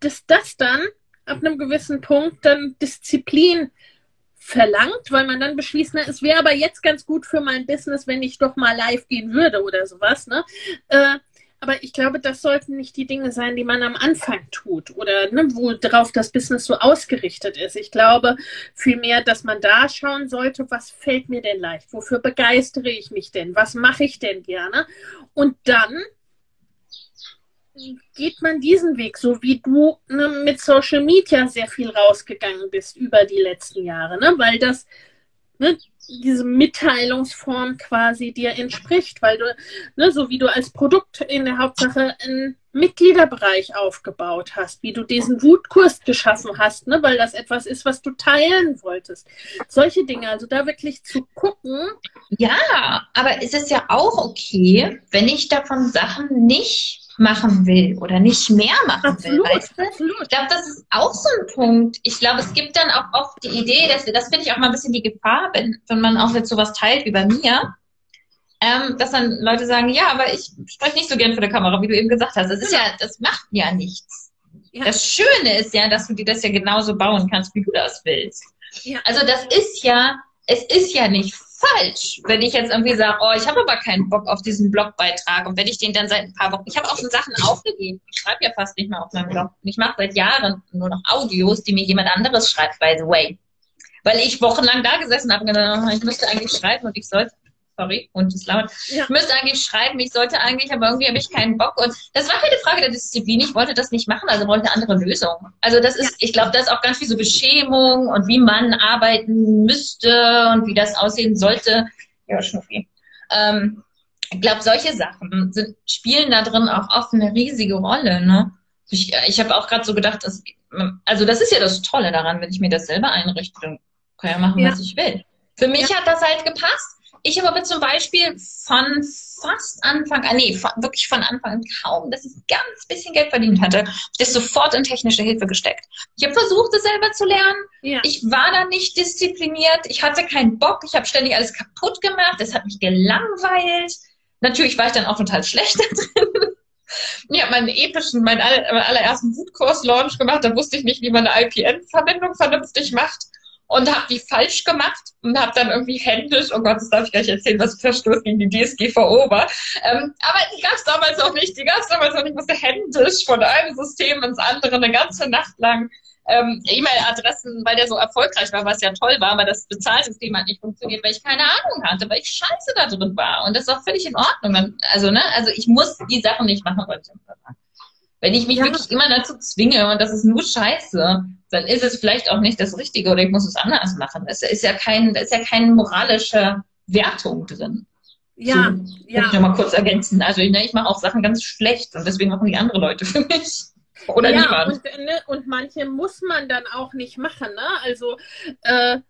[SPEAKER 1] dass das dann ab einem gewissen Punkt dann Disziplin verlangt, weil man dann beschließt, ne, es wäre aber jetzt ganz gut für mein Business, wenn ich doch mal live gehen würde oder sowas. Ne? Äh, aber ich glaube, das sollten nicht die Dinge sein, die man am Anfang tut oder ne, worauf das Business so ausgerichtet ist. Ich glaube vielmehr, dass man da schauen sollte, was fällt mir denn leicht? Wofür begeistere ich mich denn? Was mache ich denn gerne? Und dann geht man diesen Weg, so wie du ne, mit Social Media sehr viel rausgegangen bist über die letzten Jahre, ne? weil das ne, diese Mitteilungsform quasi dir entspricht, weil du, ne, so wie du als Produkt in der Hauptsache einen Mitgliederbereich aufgebaut hast, wie du diesen Wutkurs geschaffen hast, ne, weil das etwas ist, was du teilen wolltest. Solche Dinge, also da wirklich zu gucken.
[SPEAKER 2] Ja, aber es ist ja auch okay, wenn ich davon Sachen nicht machen will oder nicht mehr machen absolut, will. Weißt du? absolut. Ich glaube, das ist auch so ein Punkt. Ich glaube, es gibt dann auch oft die Idee, dass das finde ich auch mal ein bisschen die Gefahr, wenn, wenn man auch jetzt sowas teilt wie bei mir, ähm, dass dann Leute sagen, ja, aber ich spreche nicht so gern vor der Kamera, wie du eben gesagt hast. Das ist ja, das macht ja nichts. Ja. Das Schöne ist ja, dass du dir das ja genauso bauen kannst, wie du das willst. Ja. Also das ist ja, es ist ja nicht falsch, wenn ich jetzt irgendwie sage, oh, ich habe aber keinen Bock auf diesen Blogbeitrag und wenn ich den dann seit ein paar Wochen, ich habe auch schon Sachen aufgegeben, ich schreibe ja fast nicht mehr auf meinem Blog. Und ich mache seit Jahren nur noch Audios, die mir jemand anderes schreibt, by the way, weil ich wochenlang da gesessen habe und gedacht, oh, ich müsste eigentlich schreiben und ich sollte sorry, und es laut. Ja. Ich müsste eigentlich schreiben, ich sollte eigentlich, aber irgendwie habe ich keinen Bock. Und das war keine Frage der Disziplin. Ich wollte das nicht machen, also wollte eine andere Lösung. Also das ist, ja. ich glaube, das ist auch ganz viel so Beschämung und wie man arbeiten müsste und wie das aussehen sollte. Ja, Schnuffi. Ähm, ich glaube, solche Sachen sind, spielen da drin auch oft eine riesige Rolle. Ne? Ich, ich habe auch gerade so gedacht, dass, also das ist ja das Tolle daran, wenn ich mir das selber einrichte, dann kann ich ja machen, ja. was ich will. Für mich hat das halt gepasst. Ich habe aber zum Beispiel von fast Anfang an, nee, wirklich von Anfang an kaum, dass ich ganz bisschen Geld verdient hatte, das sofort in technische Hilfe gesteckt. Ich habe versucht, es selber zu lernen. Ja. Ich war da nicht diszipliniert. Ich hatte keinen Bock. Ich habe ständig alles kaputt gemacht. Das hat mich gelangweilt. Natürlich war ich dann auch total schlecht da drin. Ich habe meinen epischen, meinen allerersten Wootkurs-Launch gemacht. Da wusste ich nicht, wie man eine IPN-Verbindung vernünftig macht und habe die falsch gemacht und habe dann irgendwie händisch, oh Gott, das darf ich gleich erzählen, was Verstoß gegen die DSGVO war. Ähm, aber die gab es damals auch nicht. Die gab es damals auch nicht. Ich musste händisch von einem System ins andere eine ganze Nacht lang ähm, E-Mail-Adressen, weil der so erfolgreich war, was ja toll war, aber das Bezahlsystem hat nicht funktioniert, weil ich keine Ahnung hatte, weil ich scheiße da drin war. Und das ist auch völlig in Ordnung. Also, ne, also ich muss die Sachen nicht machen, weil ich wenn ich mich ja. wirklich immer dazu zwinge und das ist nur Scheiße, dann ist es vielleicht auch nicht das Richtige oder ich muss es anders machen. Es ist ja kein, ist ja keine moralische Wertung drin.
[SPEAKER 1] Ja, so, ja.
[SPEAKER 2] Ich noch mal kurz ergänzen. Also ne, ich mache auch Sachen ganz schlecht und deswegen machen die andere Leute für mich. Oder ja, niemand.
[SPEAKER 1] Und, ne, und manche muss man dann auch nicht machen. Ne? Also äh, äh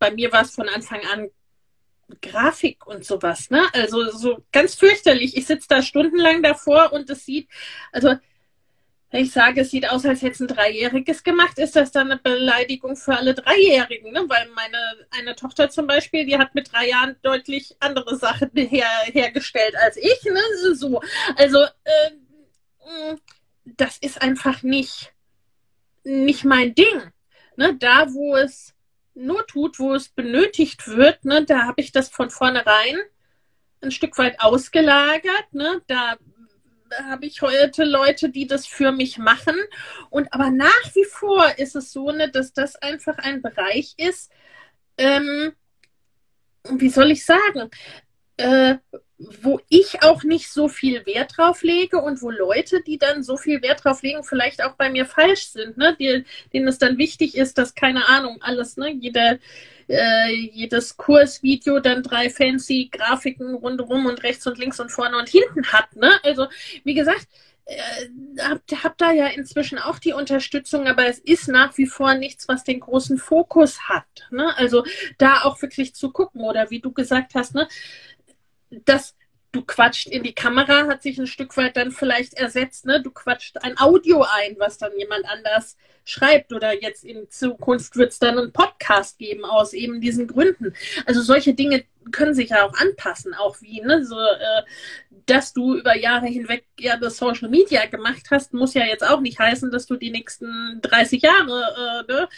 [SPEAKER 1] bei mir war es von Anfang an Grafik und sowas, ne? Also so ganz fürchterlich. Ich sitze da stundenlang davor und es sieht, also ich sage, es sieht aus, als hätte es ein Dreijähriges gemacht, ist das dann eine Beleidigung für alle Dreijährigen. Ne? Weil meine eine Tochter zum Beispiel, die hat mit drei Jahren deutlich andere Sachen her, hergestellt als ich. Ne? So. Also äh, das ist einfach nicht, nicht mein Ding. ne, da wo es nur tut, wo es benötigt wird, ne, da habe ich das von vornherein ein Stück weit ausgelagert. Ne? Da habe ich heute Leute, die das für mich machen. Und aber nach wie vor ist es so, ne, dass das einfach ein Bereich ist, ähm, wie soll ich sagen, äh, wo ich auch nicht so viel Wert drauf lege und wo Leute, die dann so viel Wert drauf legen, vielleicht auch bei mir falsch sind, ne? Die, denen es dann wichtig ist, dass, keine Ahnung, alles, ne, jeder, äh, jedes Kursvideo dann drei fancy Grafiken rundherum und rechts und links und vorne und hinten hat, ne? Also, wie gesagt, äh, hab, hab da ja inzwischen auch die Unterstützung, aber es ist nach wie vor nichts, was den großen Fokus hat. Ne? Also da auch wirklich zu gucken oder wie du gesagt hast, ne, das du quatscht in die Kamera, hat sich ein Stück weit dann vielleicht ersetzt, ne? Du quatscht ein Audio ein, was dann jemand anders schreibt oder jetzt in Zukunft wird es dann einen Podcast geben aus eben diesen Gründen. Also solche Dinge können sich ja auch anpassen, auch wie, ne, so, äh, dass du über Jahre hinweg ja das Social Media gemacht hast, muss ja jetzt auch nicht heißen, dass du die nächsten 30 Jahre äh, ne,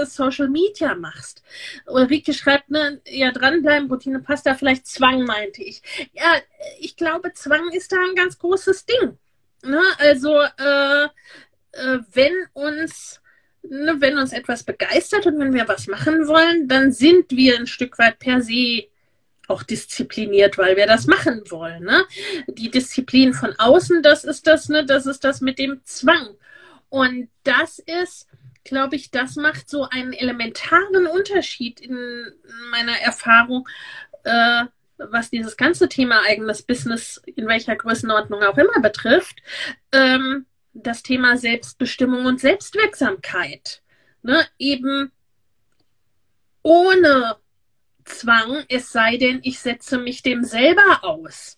[SPEAKER 1] äh, Social Media machst. Ulrike schreibt, ne, ja, dranbleiben, Routine passt da vielleicht Zwang, meinte ich. Ja, ich glaube, Zwang ist da ein ganz großes Ding. Ne? Also, äh, äh, wenn uns wenn uns etwas begeistert und wenn wir was machen wollen, dann sind wir ein Stück weit per se auch diszipliniert, weil wir das machen wollen. Ne? Die Disziplin von außen, das ist das, ne, das ist das mit dem Zwang. Und das ist, glaube ich, das macht so einen elementaren Unterschied in meiner Erfahrung, äh, was dieses ganze Thema eigenes Business in welcher Größenordnung auch immer betrifft. Ähm, das Thema Selbstbestimmung und Selbstwirksamkeit. Ne? Eben ohne Zwang, es sei denn, ich setze mich dem selber aus.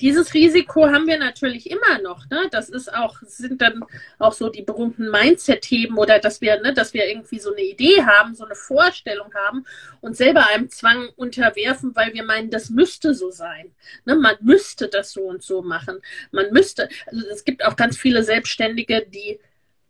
[SPEAKER 1] Dieses Risiko haben wir natürlich immer noch. Ne? Das ist auch, sind dann auch so die berühmten Mindset-Themen oder dass wir, ne, dass wir irgendwie so eine Idee haben, so eine Vorstellung haben und selber einem Zwang unterwerfen, weil wir meinen, das müsste so sein. Ne? Man müsste das so und so machen. Man müsste, also es gibt auch ganz viele Selbstständige, die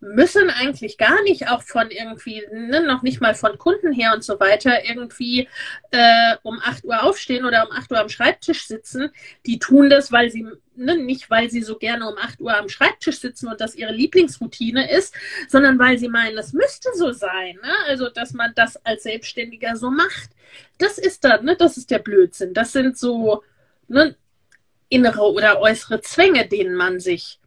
[SPEAKER 1] müssen eigentlich gar nicht auch von irgendwie, ne, noch nicht mal von Kunden her und so weiter, irgendwie äh, um 8 Uhr aufstehen oder um 8 Uhr am Schreibtisch sitzen. Die tun das, weil sie, ne, nicht weil sie so gerne um 8 Uhr am Schreibtisch sitzen und das ihre Lieblingsroutine ist, sondern weil sie meinen, es müsste so sein. Ne? Also, dass man das als Selbstständiger so macht. Das ist dann, ne, das ist der Blödsinn. Das sind so ne, innere oder äußere Zwänge, denen man sich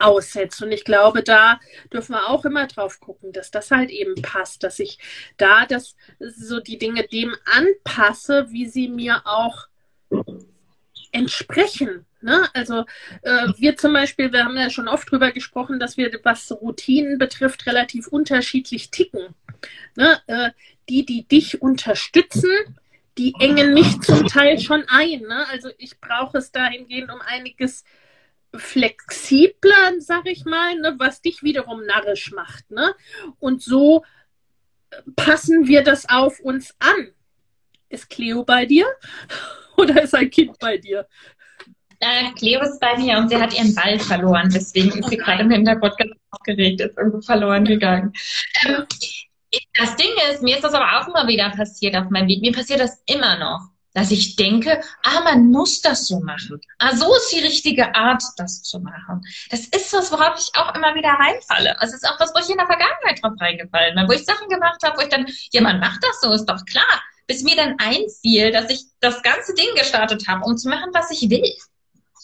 [SPEAKER 1] aussetzt. Und ich glaube, da dürfen wir auch immer drauf gucken, dass das halt eben passt, dass ich da das so die Dinge dem anpasse, wie sie mir auch entsprechen. Ne? Also äh, wir zum Beispiel, wir haben ja schon oft drüber gesprochen, dass wir, was Routinen betrifft, relativ unterschiedlich ticken. Ne? Äh, die, die dich unterstützen, die engen mich zum Teil schon ein. Ne? Also ich brauche es dahingehend um einiges flexibler, sag ich mal, ne, was dich wiederum narrisch macht. Ne? Und so passen wir das auf uns an. Ist Cleo bei dir oder ist ein Kind bei dir?
[SPEAKER 2] Äh, Cleo ist bei mir und sie hat ihren Ball verloren. Deswegen ist sie gerade im Hintergrund ganz aufgeregt, ist irgendwo verloren gegangen. Ähm, das Ding ist, mir ist das aber auch immer wieder passiert auf meinem Weg. Mir passiert das immer noch dass ich denke, ah, man muss das so machen. Ah, so ist die richtige Art, das zu machen. Das ist was, worauf ich auch immer wieder reinfalle. Also es ist auch was, wo ich in der Vergangenheit drauf reingefallen bin, wo ich Sachen gemacht habe, wo ich dann, ja, man macht das so, ist doch klar. Bis mir dann einfiel, dass ich das ganze Ding gestartet habe, um zu machen, was ich will.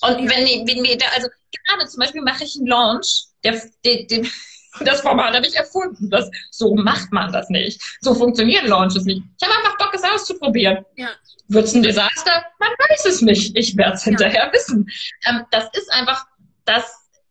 [SPEAKER 2] Und wenn, wenn mir da, also gerade zum Beispiel mache ich einen Launch, der, der, der das Format habe ich erfunden. Das, so macht man das nicht. So funktionieren Launches nicht. Ich habe einfach Bock, es auszuprobieren. Ja. Wird es ein Desaster? Man weiß es nicht. Ich werde es ja. hinterher wissen. Ähm, das ist einfach das.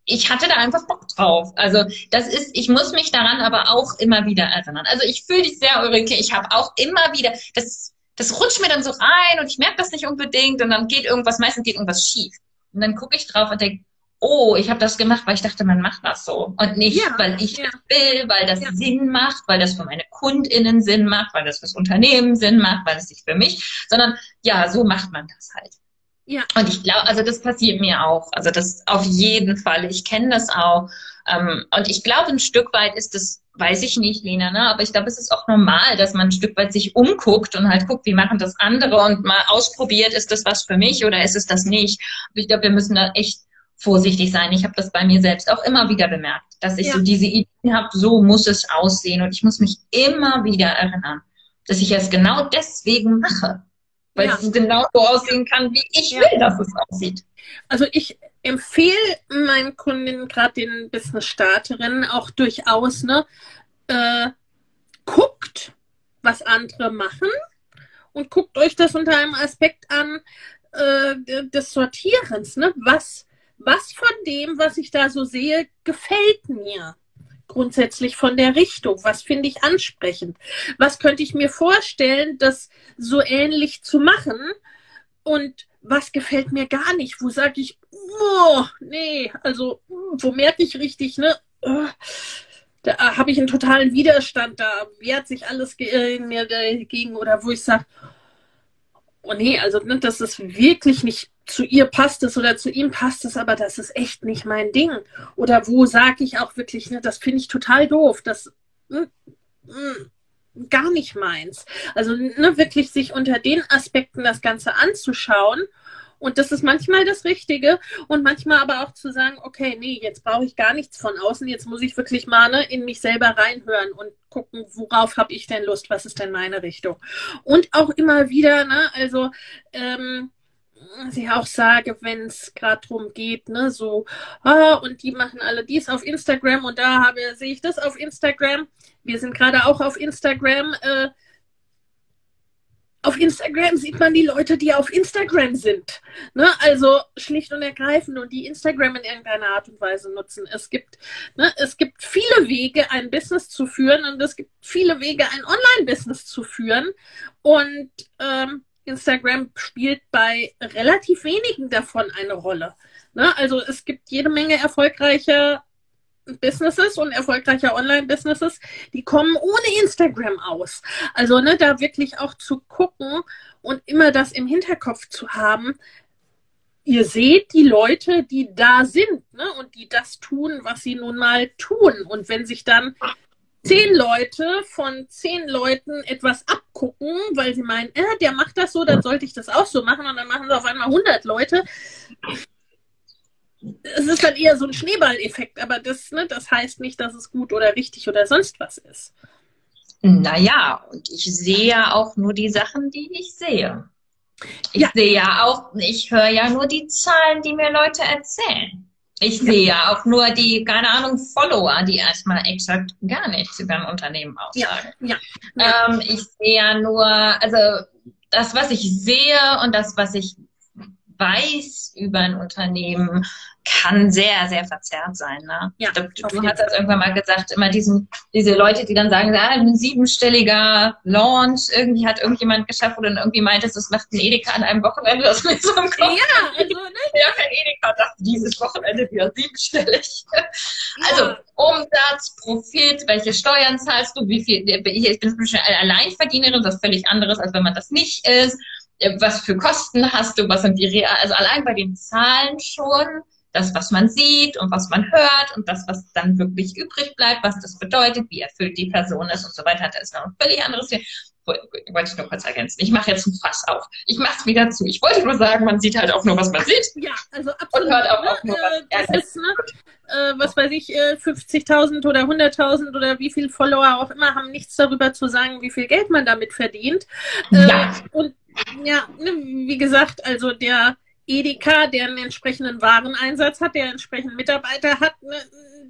[SPEAKER 2] Ich hatte da einfach Bock drauf. Also das ist, ich muss mich daran aber auch immer wieder erinnern. Also ich fühle dich sehr, Ulrike. Ich habe auch immer wieder, das, das rutscht mir dann so rein und ich merke das nicht unbedingt und dann geht irgendwas, meistens geht irgendwas schief. Und dann gucke ich drauf und denke, oh, ich habe das gemacht, weil ich dachte, man macht das so. Und nicht, ja, weil ich ja. das will, weil das ja. Sinn macht, weil das für meine KundInnen Sinn macht, weil das fürs Unternehmen Sinn macht, weil es sich für mich, sondern ja, so macht man das halt. Ja. Und ich glaube, also das passiert mir auch. Also das auf jeden Fall. Ich kenne das auch. Ähm, und ich glaube, ein Stück weit ist das, weiß ich nicht, Lena, ne? aber ich glaube, es ist auch normal, dass man ein Stück weit sich umguckt und halt guckt, wie machen das andere und mal ausprobiert, ist das was für mich oder ist es das nicht. Und ich glaube, wir müssen da echt vorsichtig sein. Ich habe das bei mir selbst auch immer wieder bemerkt, dass ich ja. so diese Ideen habe, so muss es aussehen. Und ich muss mich immer wieder erinnern, dass ich es genau deswegen mache. Weil ja. es genau so aussehen kann, wie ich ja. will, dass es aussieht.
[SPEAKER 1] Also ich empfehle meinen Kundinnen, gerade den Business-Starterinnen, auch durchaus, ne, äh, guckt, was andere machen und guckt euch das unter einem Aspekt an äh, des Sortierens. Ne? Was was von dem, was ich da so sehe, gefällt mir? Grundsätzlich von der Richtung. Was finde ich ansprechend? Was könnte ich mir vorstellen, das so ähnlich zu machen? Und was gefällt mir gar nicht? Wo sage ich, oh, nee, also, wo merke ich richtig, ne? Da habe ich einen totalen Widerstand, da wehrt sich alles in mir dagegen oder wo ich sage, oh nee, also ne, das ist wirklich nicht zu ihr passt es oder zu ihm passt es, aber das ist echt nicht mein Ding. Oder wo sage ich auch wirklich, ne, das finde ich total doof, das mh, mh, gar nicht meins. Also ne, wirklich sich unter den Aspekten das Ganze anzuschauen. Und das ist manchmal das Richtige und manchmal aber auch zu sagen, okay, nee, jetzt brauche ich gar nichts von außen, jetzt muss ich wirklich mal ne, in mich selber reinhören und gucken, worauf habe ich denn Lust, was ist denn meine Richtung. Und auch immer wieder, ne, also ähm, was ich auch sage, wenn es gerade darum geht, ne, so, ah, und die machen alle dies auf Instagram und da habe, sehe ich das auf Instagram. Wir sind gerade auch auf Instagram. Äh, auf Instagram sieht man die Leute, die auf Instagram sind. Ne? Also schlicht und ergreifend und die Instagram in irgendeiner Art und Weise nutzen. Es gibt, ne, es gibt viele Wege, ein Business zu führen und es gibt viele Wege, ein Online-Business zu führen. Und ähm, Instagram spielt bei relativ wenigen davon eine Rolle. Ne? Also es gibt jede Menge erfolgreiche Businesses und erfolgreiche Online-Businesses, die kommen ohne Instagram aus. Also ne, da wirklich auch zu gucken und immer das im Hinterkopf zu haben. Ihr seht die Leute, die da sind ne, und die das tun, was sie nun mal tun. Und wenn sich dann zehn Leute von zehn Leuten etwas abgucken, weil sie meinen, äh, der macht das so, dann sollte ich das auch so machen und dann machen sie auf einmal 100 Leute. Es ist dann eher so ein Schneeballeffekt, aber das, ne, das heißt nicht, dass es gut oder richtig oder sonst was ist.
[SPEAKER 2] Naja, und ich sehe ja auch nur die Sachen, die ich sehe. Ich ja. sehe ja auch, ich höre ja nur die Zahlen, die mir Leute erzählen. Ich sehe ja auch nur die, keine Ahnung, Follower, die erstmal exakt gar nichts über ein Unternehmen aussagen. Ja, ja, ähm, ich sehe ja nur, also das, was ich sehe und das, was ich weiß über ein Unternehmen, kann sehr, sehr verzerrt sein. Ne? Ja, du, du hast das irgendwann mal gesagt, immer diesen, diese Leute, die dann sagen, ah, ein siebenstelliger Launch, irgendwie hat irgendjemand geschafft, oder dann irgendwie meintest, das macht ein Edeka an einem Wochenende, das mit so einem Kopf. Ja, also, ne? Ja, kein Edeka dachte dieses Wochenende wieder siebenstellig. Ja. Also, Umsatz, Profit, welche Steuern zahlst du, wie viel, ich bin schon Alleinverdienerin, das ist völlig anderes, als wenn man das nicht ist. Was für Kosten hast du, was sind die real, also allein bei den Zahlen schon, das, was man sieht und was man hört und das, was dann wirklich übrig bleibt, was das bedeutet, wie erfüllt die Person ist und so weiter, das ist noch ein völlig anderes Thema. Wollte ich nur kurz ergänzen. Ich mache jetzt ein Fass auf. Ich mache es wieder zu. Ich wollte nur sagen, man sieht halt auch nur, was man sieht.
[SPEAKER 1] Ja, also absolut. Und hört auch, auch nur, was äh, das ist, ne, äh, was weiß ich, äh, 50.000 oder 100.000 oder wie viel Follower auch immer haben nichts darüber zu sagen, wie viel Geld man damit verdient. Äh, ja. Und ja, ne, wie gesagt, also der Edeka, der einen entsprechenden Wareneinsatz hat, der entsprechenden Mitarbeiter hat, ne,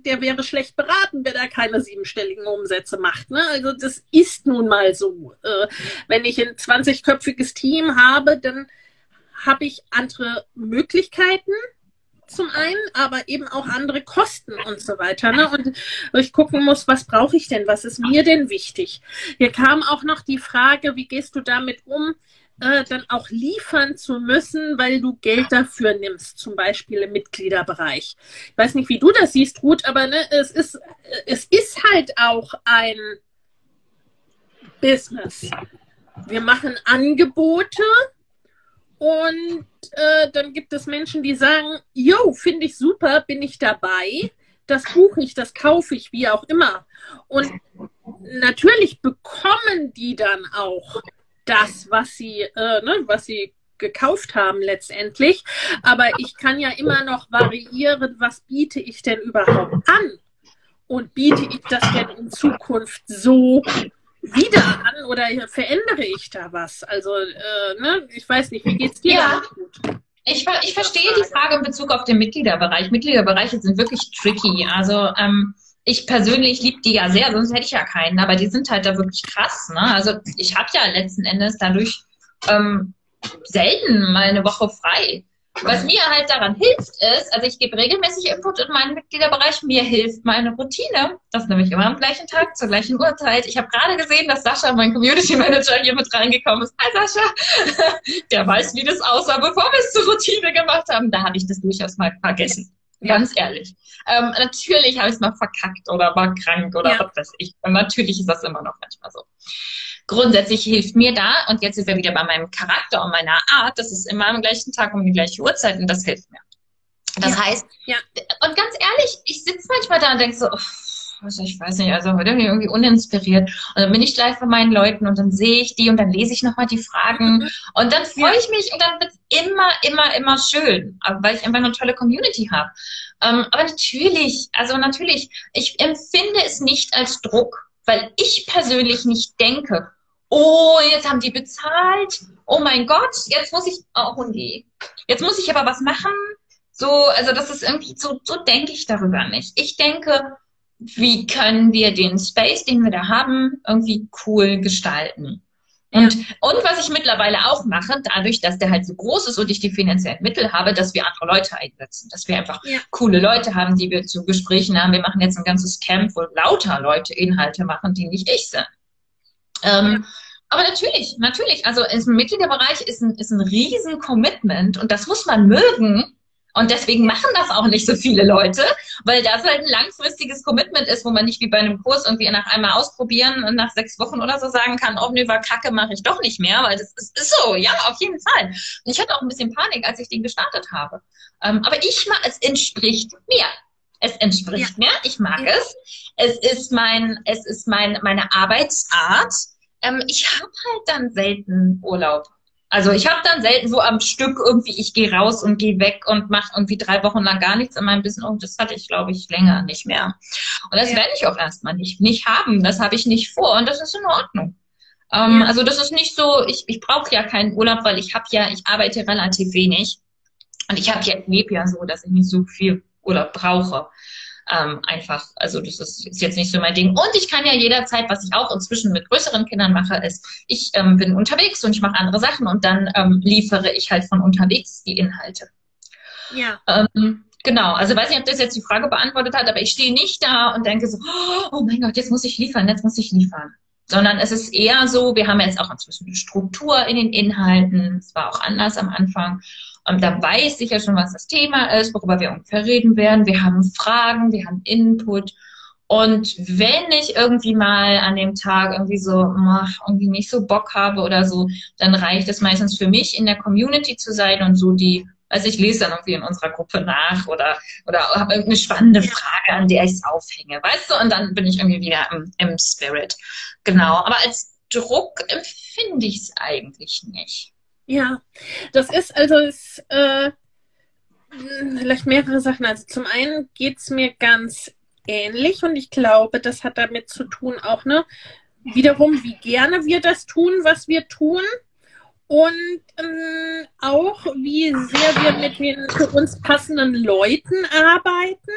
[SPEAKER 1] der wäre schlecht beraten, wenn er keine siebenstelligen Umsätze macht. Ne? Also das ist nun mal so. Äh, wenn ich ein 20-köpfiges Team habe, dann habe ich andere Möglichkeiten zum einen, aber eben auch andere Kosten und so weiter. Ne? Und ich gucken muss, was brauche ich denn? Was ist mir denn wichtig? Hier kam auch noch die Frage, wie gehst du damit um, äh, dann auch liefern zu müssen, weil du Geld dafür nimmst, zum Beispiel im Mitgliederbereich. Ich weiß nicht, wie du das siehst, Ruth, aber ne, es, ist, es ist halt auch ein Business. Wir machen Angebote Und äh, dann gibt es Menschen, die sagen, yo, finde ich super, bin ich dabei, das buche ich, das kaufe ich, wie auch immer. Und natürlich bekommen die dann auch das, was sie, äh, ne, was sie gekauft haben letztendlich. Aber ich kann ja immer noch variieren, was biete ich denn überhaupt an? Und biete ich das denn in Zukunft so wieder an oder verändere ich da was? Also, äh, ne, ich weiß nicht, wie geht's dir?
[SPEAKER 2] Ja. Ich, ich verstehe die Frage in Bezug auf den Mitgliederbereich. Mitgliederbereiche sind wirklich tricky. Also ähm, ich persönlich liebe die ja sehr, sonst hätte ich ja keinen, aber die sind halt da wirklich krass. Ne? Also ich habe ja letzten Endes dadurch ähm, selten mal eine Woche frei. Was mir halt daran hilft, ist, also ich gebe regelmäßig Input in meinen Mitgliederbereich, mir hilft meine Routine. Das ist nämlich immer am gleichen Tag, zur gleichen Uhrzeit. Ich habe gerade gesehen, dass Sascha, mein Community Manager, hier mit reingekommen ist. Hi Sascha! Der weiß, wie das aussah, bevor wir es zur Routine gemacht haben. Da habe ich das durchaus mal vergessen. Ganz ehrlich. Ähm, natürlich habe ich es mal verkackt oder war krank oder ja. was weiß ich. Und natürlich ist das immer noch manchmal so grundsätzlich hilft mir da, und jetzt sind wir wieder bei meinem Charakter und meiner Art, das ist immer am gleichen Tag um die gleiche Uhrzeit und das hilft mir. Das ja. heißt, ja. und ganz ehrlich, ich sitze manchmal da und denke so, also ich weiß nicht, also heute bin ich irgendwie uninspiriert. Und dann bin ich gleich bei meinen Leuten und dann sehe ich die und dann lese ich nochmal die Fragen mhm. und dann freue ja. ich mich und dann wird es immer, immer, immer schön, weil ich einfach eine tolle Community habe. Ähm, aber natürlich, also natürlich, ich empfinde es nicht als Druck, weil ich persönlich nicht denke, oh, jetzt haben die bezahlt, oh mein Gott, jetzt muss ich, oh nee, jetzt muss ich aber was machen. So, also das ist irgendwie, so, so denke ich darüber nicht. Ich denke, wie können wir den Space, den wir da haben, irgendwie cool gestalten. Und, ja. und was ich mittlerweile auch mache, dadurch, dass der halt so groß ist und ich die finanziellen Mittel habe, dass wir andere Leute einsetzen, dass wir einfach ja. coole Leute haben, die wir zu Gesprächen haben. Wir machen jetzt ein ganzes Camp, wo lauter Leute Inhalte machen, die nicht ich sind. Ähm, ja. Aber natürlich, natürlich. Also im Mitgliederbereich ist ein, ist ein riesen Commitment und das muss man mögen. Und deswegen machen das auch nicht so viele Leute, weil das halt ein langfristiges Commitment ist, wo man nicht wie bei einem Kurs irgendwie nach einmal ausprobieren und nach sechs Wochen oder so sagen kann, oh nee, war kacke, mache ich doch nicht mehr, weil das ist, ist so, ja, auf jeden Fall. Und ich hatte auch ein bisschen Panik, als ich den gestartet habe. Ähm, aber ich mag, es entspricht mir. Es entspricht ja. mir, ich mag ja. es. Es ist mein, es ist mein, meine Arbeitsart ähm, ich habe halt dann selten Urlaub. Also ich habe dann selten so am Stück irgendwie, ich gehe raus und gehe weg und mache irgendwie drei Wochen lang gar nichts in meinem Business. Und das hatte ich, glaube ich, länger nicht mehr. Und das ja. werde ich auch erstmal nicht, nicht haben. Das habe ich nicht vor und das ist in Ordnung. Ähm, ja. Also das ist nicht so, ich, ich brauche ja keinen Urlaub, weil ich habe ja, ich arbeite relativ wenig. Und ich habe ja, lebe ja so, dass ich nicht so viel Urlaub brauche ähm, einfach, also das ist, ist jetzt nicht so mein Ding. Und ich kann ja jederzeit, was ich auch inzwischen mit größeren Kindern mache, ist, ich ähm, bin unterwegs und ich mache andere Sachen und dann ähm, liefere ich halt von unterwegs die Inhalte. Ja. Ähm, Genau, also weiß nicht, ob das jetzt die Frage beantwortet hat, aber ich stehe nicht da und denke so, oh mein Gott, jetzt muss ich liefern, jetzt muss ich liefern. Sondern es ist eher so, wir haben jetzt auch inzwischen eine Struktur in den Inhalten, es war auch anders am Anfang. Und da weiß ich ja schon, was das Thema ist, worüber wir ungefähr reden werden. Wir haben Fragen, wir haben Input. Und wenn ich irgendwie mal an dem Tag irgendwie so ach, irgendwie nicht so Bock habe oder so, dann reicht es meistens für mich, in der Community zu sein und so die, also ich lese dann irgendwie in unserer Gruppe nach oder oder habe irgendeine spannende Frage, an der ich es aufhänge, weißt du? Und dann bin ich irgendwie wieder im, im Spirit. Genau. Aber als Druck empfinde ich es eigentlich nicht.
[SPEAKER 1] Ja, das ist also es, äh, vielleicht mehrere Sachen. Also zum einen geht es mir ganz ähnlich und ich glaube, das hat damit zu tun auch, ne, wiederum, wie gerne wir das tun, was wir tun. Und ähm, auch, wie sehr wir mit den für uns passenden Leuten arbeiten.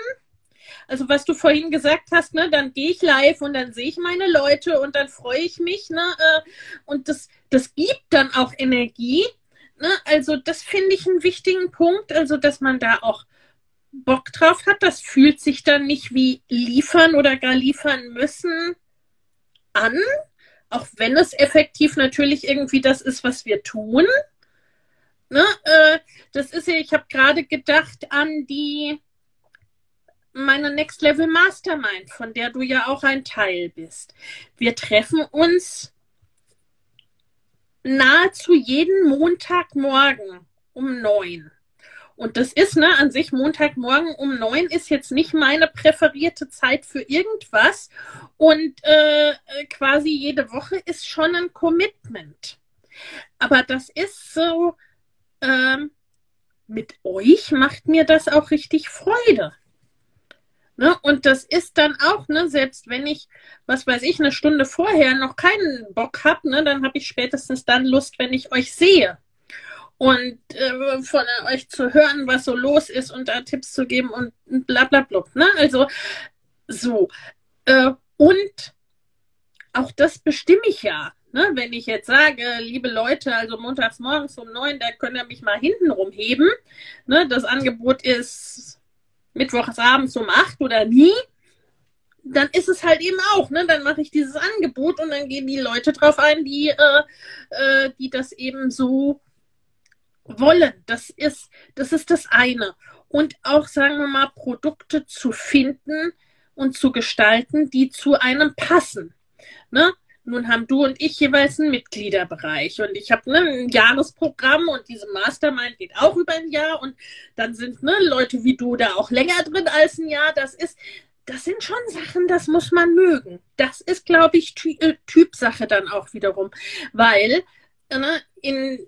[SPEAKER 1] Also was du vorhin gesagt hast, ne, dann gehe ich live und dann sehe ich meine Leute und dann freue ich mich, ne, äh, und das, das gibt dann auch Energie. Ne? Also das finde ich einen wichtigen Punkt, also dass man da auch Bock drauf hat. Das fühlt sich dann nicht wie liefern oder gar liefern müssen an, auch wenn es effektiv natürlich irgendwie das ist, was wir tun. Ne? Äh, das ist ja, ich habe gerade gedacht an die meine Next Level Mastermind, von der du ja auch ein Teil bist. Wir treffen uns nahezu jeden Montagmorgen um neun. Und das ist, ne, an sich Montagmorgen um neun ist jetzt nicht meine präferierte Zeit für irgendwas. Und äh, quasi jede Woche ist schon ein Commitment. Aber das ist so, ähm, mit euch macht mir das auch richtig Freude. Ne? Und das ist dann auch, ne, selbst wenn ich, was weiß ich, eine Stunde vorher noch keinen Bock habe, ne, dann habe ich spätestens dann Lust, wenn ich euch sehe und äh, von euch zu hören, was so los ist und da Tipps zu geben und bla bla bla. Ne? Also so. Äh, und auch das bestimme ich ja. Ne? Wenn ich jetzt sage, liebe Leute, also montags morgens um neun, da könnt ihr mich mal hinten rumheben. Ne? Das Angebot ist mittwochs abends um acht oder nie. Dann ist es halt eben auch, ne? Dann mache ich dieses Angebot und dann gehen die Leute drauf ein, die, äh, äh, die das eben so wollen. Das ist, das ist das eine. Und auch, sagen wir mal, Produkte zu finden und zu gestalten, die zu einem passen. Ne? Nun haben du und ich jeweils einen Mitgliederbereich und ich habe ne, ein Jahresprogramm und diese Mastermind geht auch über ein Jahr und dann sind ne, Leute wie du da auch länger drin als ein Jahr. Das ist, das sind schon Sachen, das muss man mögen. Das ist, glaube ich, Ty äh, Typsache dann auch wiederum, weil ne, in,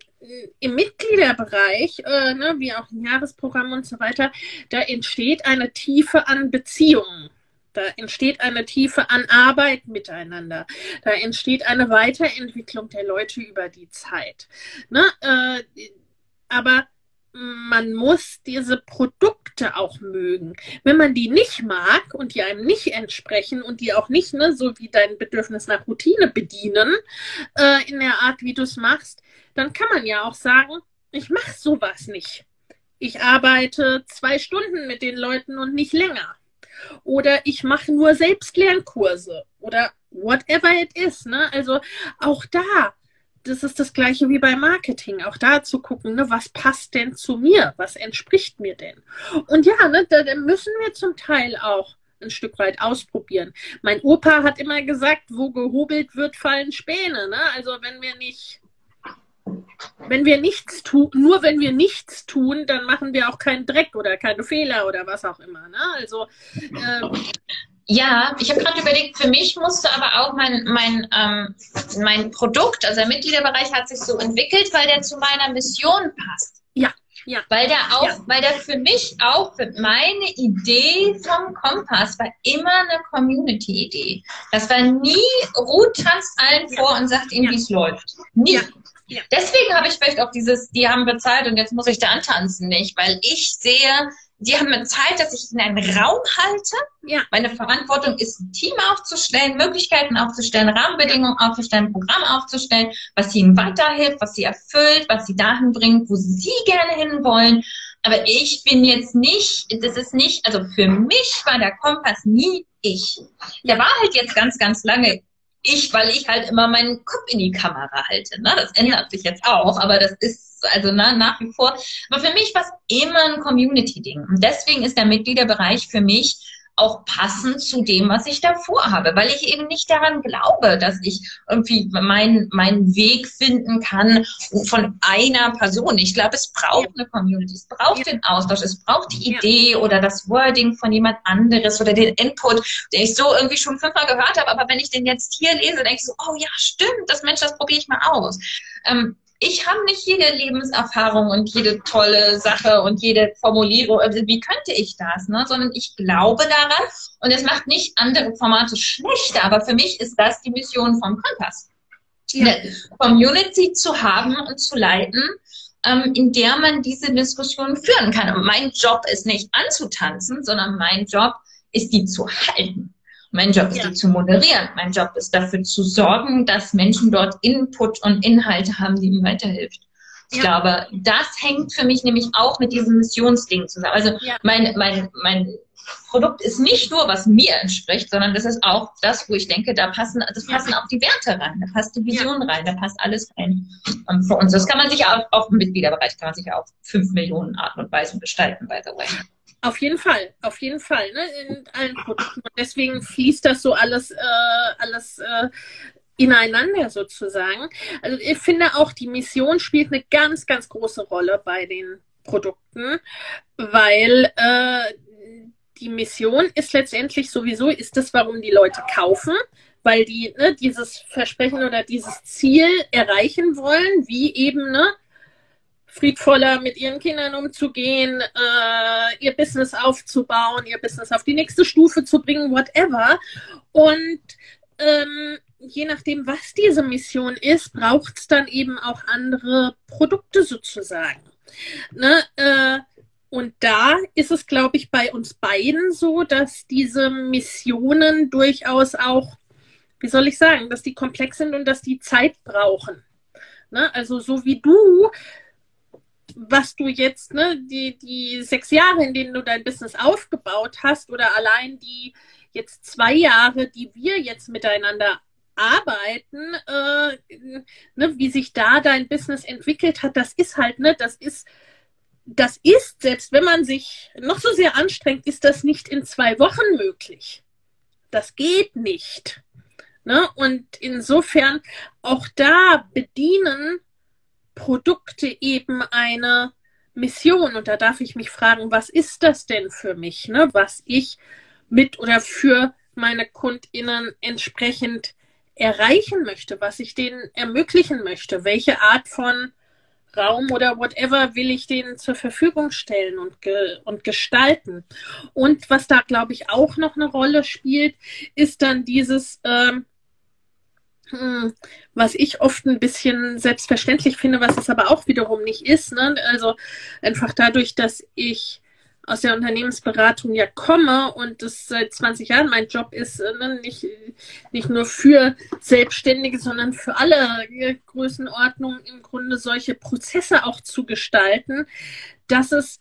[SPEAKER 1] im Mitgliederbereich, äh, ne, wie auch im Jahresprogramm und so weiter, da entsteht eine Tiefe an Beziehungen. Da entsteht eine Tiefe an Arbeit miteinander. Da entsteht eine Weiterentwicklung der Leute über die Zeit. Ne? Äh, aber man muss diese Produkte auch mögen. Wenn man die nicht mag und die einem nicht entsprechen und die auch nicht ne, so wie dein Bedürfnis nach Routine bedienen, äh, in der Art, wie du es machst, dann kann man ja auch sagen, ich mache sowas nicht. Ich arbeite zwei Stunden mit den Leuten und nicht länger. Oder ich mache nur Selbstlernkurse oder whatever it is. Ne? Also auch da das ist das gleiche wie bei Marketing. Auch da zu gucken, ne, was passt denn zu mir? Was entspricht mir denn? Und ja, ne, da, müssen wir zum Teil auch ein Stück weit ausprobieren. Mein Opa hat immer gesagt, wo gehobelt wird, fallen Späne. Ne? Also wenn wir nicht, wenn wir nichts tun, nur wenn wir nichts tun, dann machen wir auch keinen Dreck oder keine Fehler oder was auch immer. Ne? Also ähm,
[SPEAKER 2] ja, ich habe gerade überlegt, für mich musste aber auch mein, mein, ähm, mein Produkt, also der Mitgliederbereich hat sich so entwickelt, weil der zu meiner Mission passt.
[SPEAKER 1] Ja, ja.
[SPEAKER 2] Weil der auch, ja. weil der für mich auch, für meine Idee vom Kompass war immer eine Community-Idee. Das war nie, Ruth tanzt allen ja. vor und sagt ihnen, ja. wie es läuft. Nie. Ja. Deswegen habe ich vielleicht auch dieses, die haben bezahlt und jetzt muss ich da antanzen nicht, weil ich sehe, die haben Zeit, dass ich in einen Raum halte. Ja. Meine Verantwortung ist, ein Team aufzustellen, Möglichkeiten aufzustellen, Rahmenbedingungen aufzustellen, Programm aufzustellen, was ihnen weiterhilft, was sie erfüllt, was sie dahin bringt, wo sie gerne hinwollen. Aber ich bin jetzt nicht, das ist nicht, also für mich war der Kompass nie ich. Der war halt jetzt ganz, ganz lange ich, weil ich halt immer meinen Kopf in die Kamera halte. Ne? Das ändert sich jetzt auch, aber das ist also na, nach wie vor. Aber für mich war es immer ein Community-Ding. Und deswegen ist der Mitgliederbereich für mich auch passend zu dem, was ich davor habe, weil ich eben nicht daran glaube, dass ich irgendwie meinen meinen Weg finden kann von einer Person. Ich glaube, es braucht eine Community, es braucht den Austausch, es braucht die Idee oder das Wording von jemand anderes oder den Input, den ich so irgendwie schon fünfmal gehört habe, aber wenn ich den jetzt hier lese, denke ich so, oh ja, stimmt, das Mensch, das probiere ich mal aus. Ähm, ich habe nicht jede Lebenserfahrung und jede tolle Sache und jede Formulierung. Also wie könnte ich das? Ne? Sondern ich glaube daran und es macht nicht andere Formate schlechter. Aber für mich ist das die Mission vom Kompass. Ja. Eine Community zu haben und zu leiten, ähm, in der man diese Diskussion führen kann. Und mein Job ist nicht anzutanzen, sondern mein Job ist die zu halten. Mein Job ist, ja. die zu moderieren. Mein Job ist dafür zu sorgen, dass Menschen dort Input und Inhalte haben, die ihnen weiterhilft. Ich ja. glaube, das hängt für mich nämlich auch mit diesem Missionsding zusammen. Also ja. mein, mein, mein Produkt ist nicht nur, was mir entspricht, sondern das ist auch das, wo ich denke, da passen, das passen auch die Werte rein, da passt die Vision rein, da passt alles rein um, für uns. Das kann man sich auch, auch im Mitgliederbereich kann man sich ja auf fünf Millionen Arten und Weisen gestalten, by the way.
[SPEAKER 1] Auf jeden Fall, auf jeden Fall, ne? In allen Produkten. Und deswegen fließt das so alles, äh, alles äh, ineinander sozusagen. Also ich finde auch, die Mission spielt eine ganz, ganz große Rolle bei den Produkten, weil äh, die Mission ist letztendlich sowieso, ist das, warum die Leute kaufen, weil die ne, dieses Versprechen oder dieses Ziel erreichen wollen, wie eben ne, friedvoller mit ihren Kindern umzugehen, äh, ihr Business aufzubauen, ihr Business auf die nächste Stufe zu bringen, whatever. Und ähm, je nachdem, was diese Mission ist, braucht es dann eben auch andere Produkte sozusagen. Ne, äh, und da ist es, glaube ich, bei uns beiden so, dass diese Missionen durchaus auch, wie soll ich sagen, dass die komplex sind und dass die Zeit brauchen. Ne? Also so wie du, was du jetzt, ne, die, die sechs Jahre, in denen du dein Business aufgebaut hast, oder allein die jetzt zwei Jahre, die wir jetzt miteinander arbeiten, äh, ne, wie sich da dein Business entwickelt hat, das ist halt, ne, das ist, das ist, selbst wenn man sich noch so sehr anstrengt, ist das nicht in zwei Wochen möglich. Das geht nicht. Ne? Und insofern auch da bedienen Produkte eben eine Mission. Und da darf ich mich fragen, was ist das denn für mich, ne? was ich mit oder für meine KundInnen entsprechend erreichen möchte, was ich denen ermöglichen möchte, welche Art von Raum oder whatever will ich denen zur Verfügung stellen und, ge und gestalten. Und was da, glaube ich, auch noch eine Rolle spielt, ist dann dieses, ähm, hm, was ich oft ein bisschen selbstverständlich finde, was es aber auch wiederum nicht ist. Ne? Also einfach dadurch, dass ich aus der Unternehmensberatung ja komme und das seit 20 Jahren mein Job ist, äh, ne? nicht, nicht nur für Selbstständige, sondern für alle Größenordnungen im Grunde solche Prozesse auch zu gestalten, dass es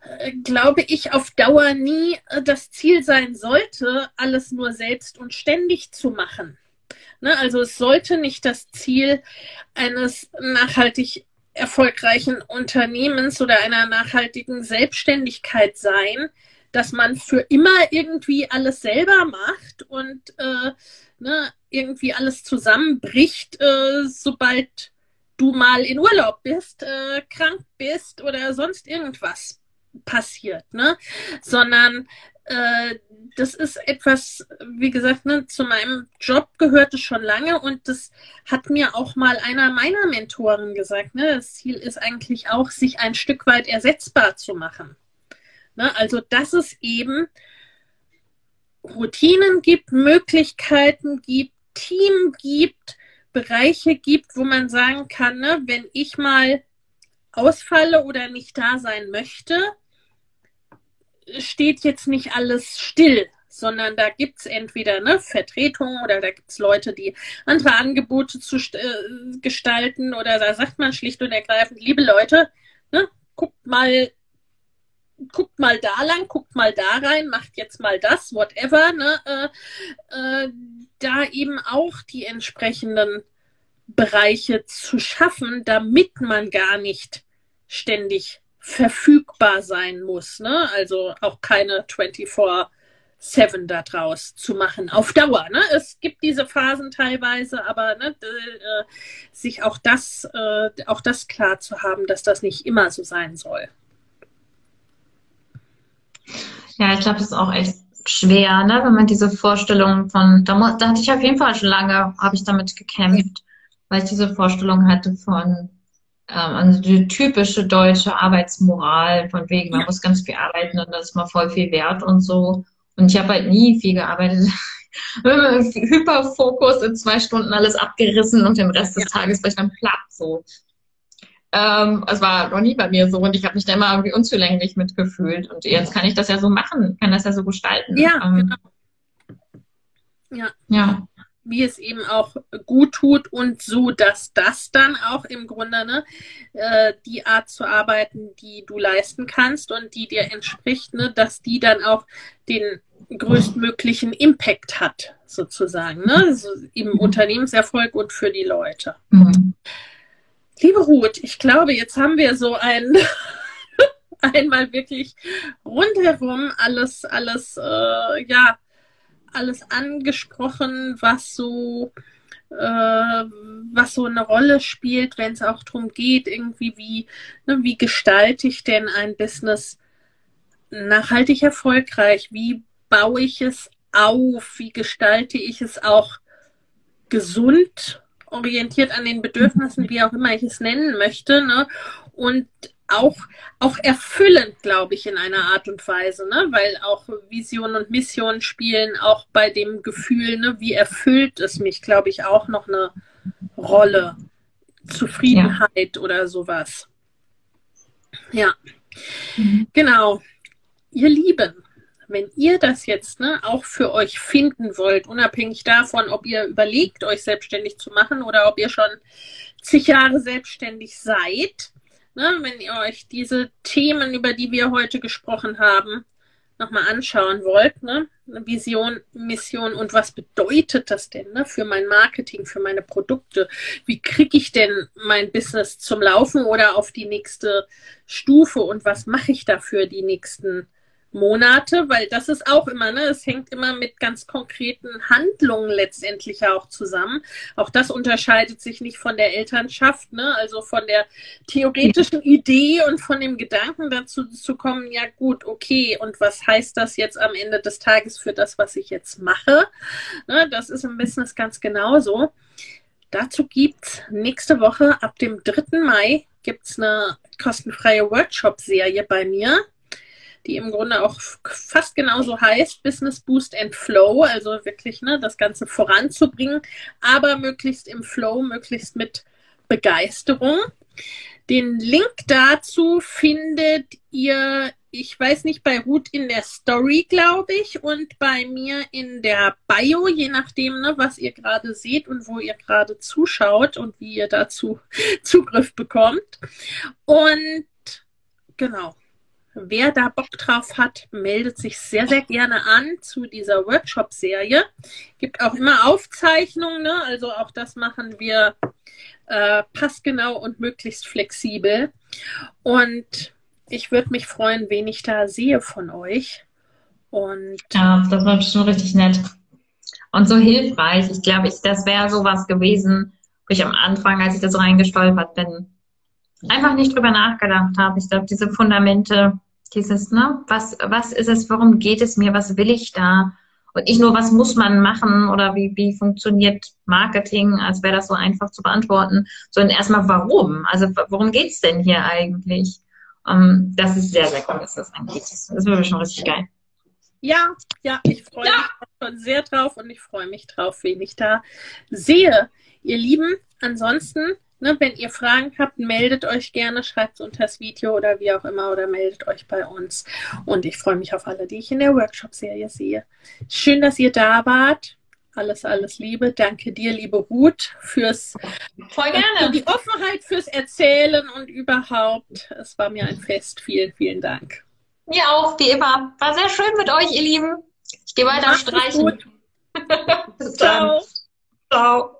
[SPEAKER 1] äh, glaube ich, auf Dauer nie äh, das Ziel sein sollte, alles nur selbst und ständig zu machen. Ne? Also es sollte nicht das Ziel eines nachhaltig erfolgreichen Unternehmens oder einer nachhaltigen Selbstständigkeit sein, dass man für immer irgendwie alles selber macht und äh, ne, irgendwie alles zusammenbricht, äh, sobald du mal in Urlaub bist, äh, krank bist oder sonst irgendwas passiert, ne? Sondern äh, das ist etwas, wie gesagt, ne, zu meinem Job gehört es schon lange und das hat mir auch mal einer meiner Mentoren gesagt. Ne, das Ziel ist eigentlich auch, sich ein Stück weit ersetzbar zu machen. Ne, also, dass es eben Routinen gibt, Möglichkeiten gibt, Team gibt, Bereiche gibt, wo man sagen kann, ne, wenn ich mal ausfalle oder nicht da sein möchte, steht jetzt nicht alles still, sondern da gibt es entweder eine Vertretung oder da gibt es Leute, die andere Angebote zu äh, gestalten oder da sagt man schlicht und ergreifend, liebe Leute, ne, guckt mal, guckt mal da lang, guckt mal da rein, macht jetzt mal das, whatever, ne, äh, äh, da eben auch die entsprechenden Bereiche zu schaffen, damit man gar nicht ständig verfügbar sein muss. Ne? Also auch keine 24 7 daraus zu machen auf Dauer. Ne? Es gibt diese Phasen teilweise, aber ne, äh, sich auch das, äh, auch das klar zu haben, dass das nicht immer so sein soll.
[SPEAKER 2] Ja, ich glaube, das ist auch echt schwer, ne? wenn man diese Vorstellung von, da, da hatte ich auf jeden Fall schon lange, habe ich damit gekämpft, weil ich diese Vorstellung hatte von, also die typische deutsche Arbeitsmoral, von wegen, man ja. muss ganz viel arbeiten und das ist mal voll viel wert und so. Und ich habe halt nie viel gearbeitet. Hyperfokus in zwei Stunden alles abgerissen und den Rest des ja. Tages war ich dann platt so. Ähm, es war noch nie bei mir so und ich habe mich da immer irgendwie unzulänglich mitgefühlt. Und jetzt kann ich das ja so machen, kann das ja so gestalten.
[SPEAKER 1] Ja, ähm, genau. Ja. ja wie es eben auch gut tut und so, dass das dann auch im Grunde ne, äh, die Art zu arbeiten, die du leisten kannst und die dir entspricht, ne, dass die dann auch den größtmöglichen Impact hat, sozusagen, ne? Also im Unternehmenserfolg und für die Leute. Mhm. Liebe Ruth, ich glaube, jetzt haben wir so ein einmal wirklich rundherum alles, alles, äh, ja, alles angesprochen, was so äh, was so eine Rolle spielt, wenn es auch darum geht, irgendwie wie, ne, wie gestalte ich denn ein Business nachhaltig erfolgreich? Wie baue ich es auf? Wie gestalte ich es auch gesund, orientiert an den Bedürfnissen, wie auch immer ich es nennen möchte, ne? Und auch, auch erfüllend, glaube ich, in einer Art und Weise, ne? weil auch Vision und Mission spielen auch bei dem Gefühl, ne? wie erfüllt es mich, glaube ich, auch noch eine Rolle. Zufriedenheit ja. oder sowas. Ja, mhm. genau. Ihr Lieben, wenn ihr das jetzt ne, auch für euch finden wollt, unabhängig davon, ob ihr überlegt, euch selbstständig zu machen oder ob ihr schon zig Jahre selbstständig seid, ne, wenn ihr euch diese Themen, über die wir heute gesprochen haben, nochmal anschauen wollt, ne? Vision, Mission und was bedeutet das denn ne? für mein Marketing, für meine Produkte? Wie kriege ich denn mein Business zum Laufen oder auf die nächste Stufe und was mache ich dafür die nächsten Monate, weil das ist auch immer, ne, es hängt immer mit ganz konkreten Handlungen letztendlich auch zusammen. Auch das unterscheidet sich nicht von der Elternschaft, ne, also von der theoretischen Idee und von dem Gedanken dazu zu kommen, ja gut, okay, und was heißt das jetzt am Ende des Tages für das, was ich jetzt mache? Ne, das ist im Business ganz genauso. Dazu gibt's nächste Woche ab dem 3. Mai gibt's eine kostenfreie Workshop-Serie bei mir die im Grunde auch fast genauso heißt, Business Boost and Flow, also wirklich ne, das Ganze voranzubringen, aber möglichst im Flow, möglichst mit Begeisterung. Den Link dazu findet ihr, ich weiß nicht, bei Ruth in der Story, glaube ich, und bei mir in der Bio, je nachdem, ne, was ihr gerade seht und wo ihr gerade zuschaut und wie ihr dazu Zugriff bekommt. Und genau, Wer da Bock drauf hat, meldet sich sehr, sehr gerne an zu dieser Workshop-Serie. Gibt auch immer Aufzeichnungen, ne? also auch das machen wir äh, passgenau und möglichst flexibel. Und ich würde mich freuen, wen ich da sehe von euch. Und
[SPEAKER 2] ja, das war schon richtig nett. Und so hilfreich. Ich glaube, ich, das wäre sowas gewesen, wo ich am Anfang, als ich da so reingestolpert bin, einfach nicht drüber nachgedacht habe. Ich glaube, diese Fundamente, dieses, ne, was, was ist es, worum geht es mir, was will ich da? Und nicht nur, was muss man machen oder wie, wie funktioniert Marketing, als wäre das so einfach zu beantworten, sondern erstmal warum. Also worum geht's denn hier eigentlich? Um, ähm, das ist sehr, sehr cool, dass das angeht. Das ist wirklich schon richtig geil.
[SPEAKER 1] Ja, ja, ich freue ja. mich schon sehr drauf und ich freue mich drauf, wen ich da sehe. Ihr Lieben, ansonsten Ne, wenn ihr Fragen habt, meldet euch gerne, schreibt es unter das Video oder wie auch immer oder meldet euch bei uns. Und ich freue mich auf alle, die ich in der Workshop-Serie sehe. Schön, dass ihr da wart. Alles, alles Liebe. Danke dir, liebe Ruth, fürs
[SPEAKER 2] Voll gerne.
[SPEAKER 1] Für die Offenheit, fürs Erzählen und überhaupt. Es war mir ein Fest. Vielen, vielen Dank.
[SPEAKER 2] Mir auch, wie immer. War sehr schön mit euch, ihr Lieben. Ich gehe weiter Macht streichen.
[SPEAKER 1] Bis Ciao.
[SPEAKER 2] Ciao.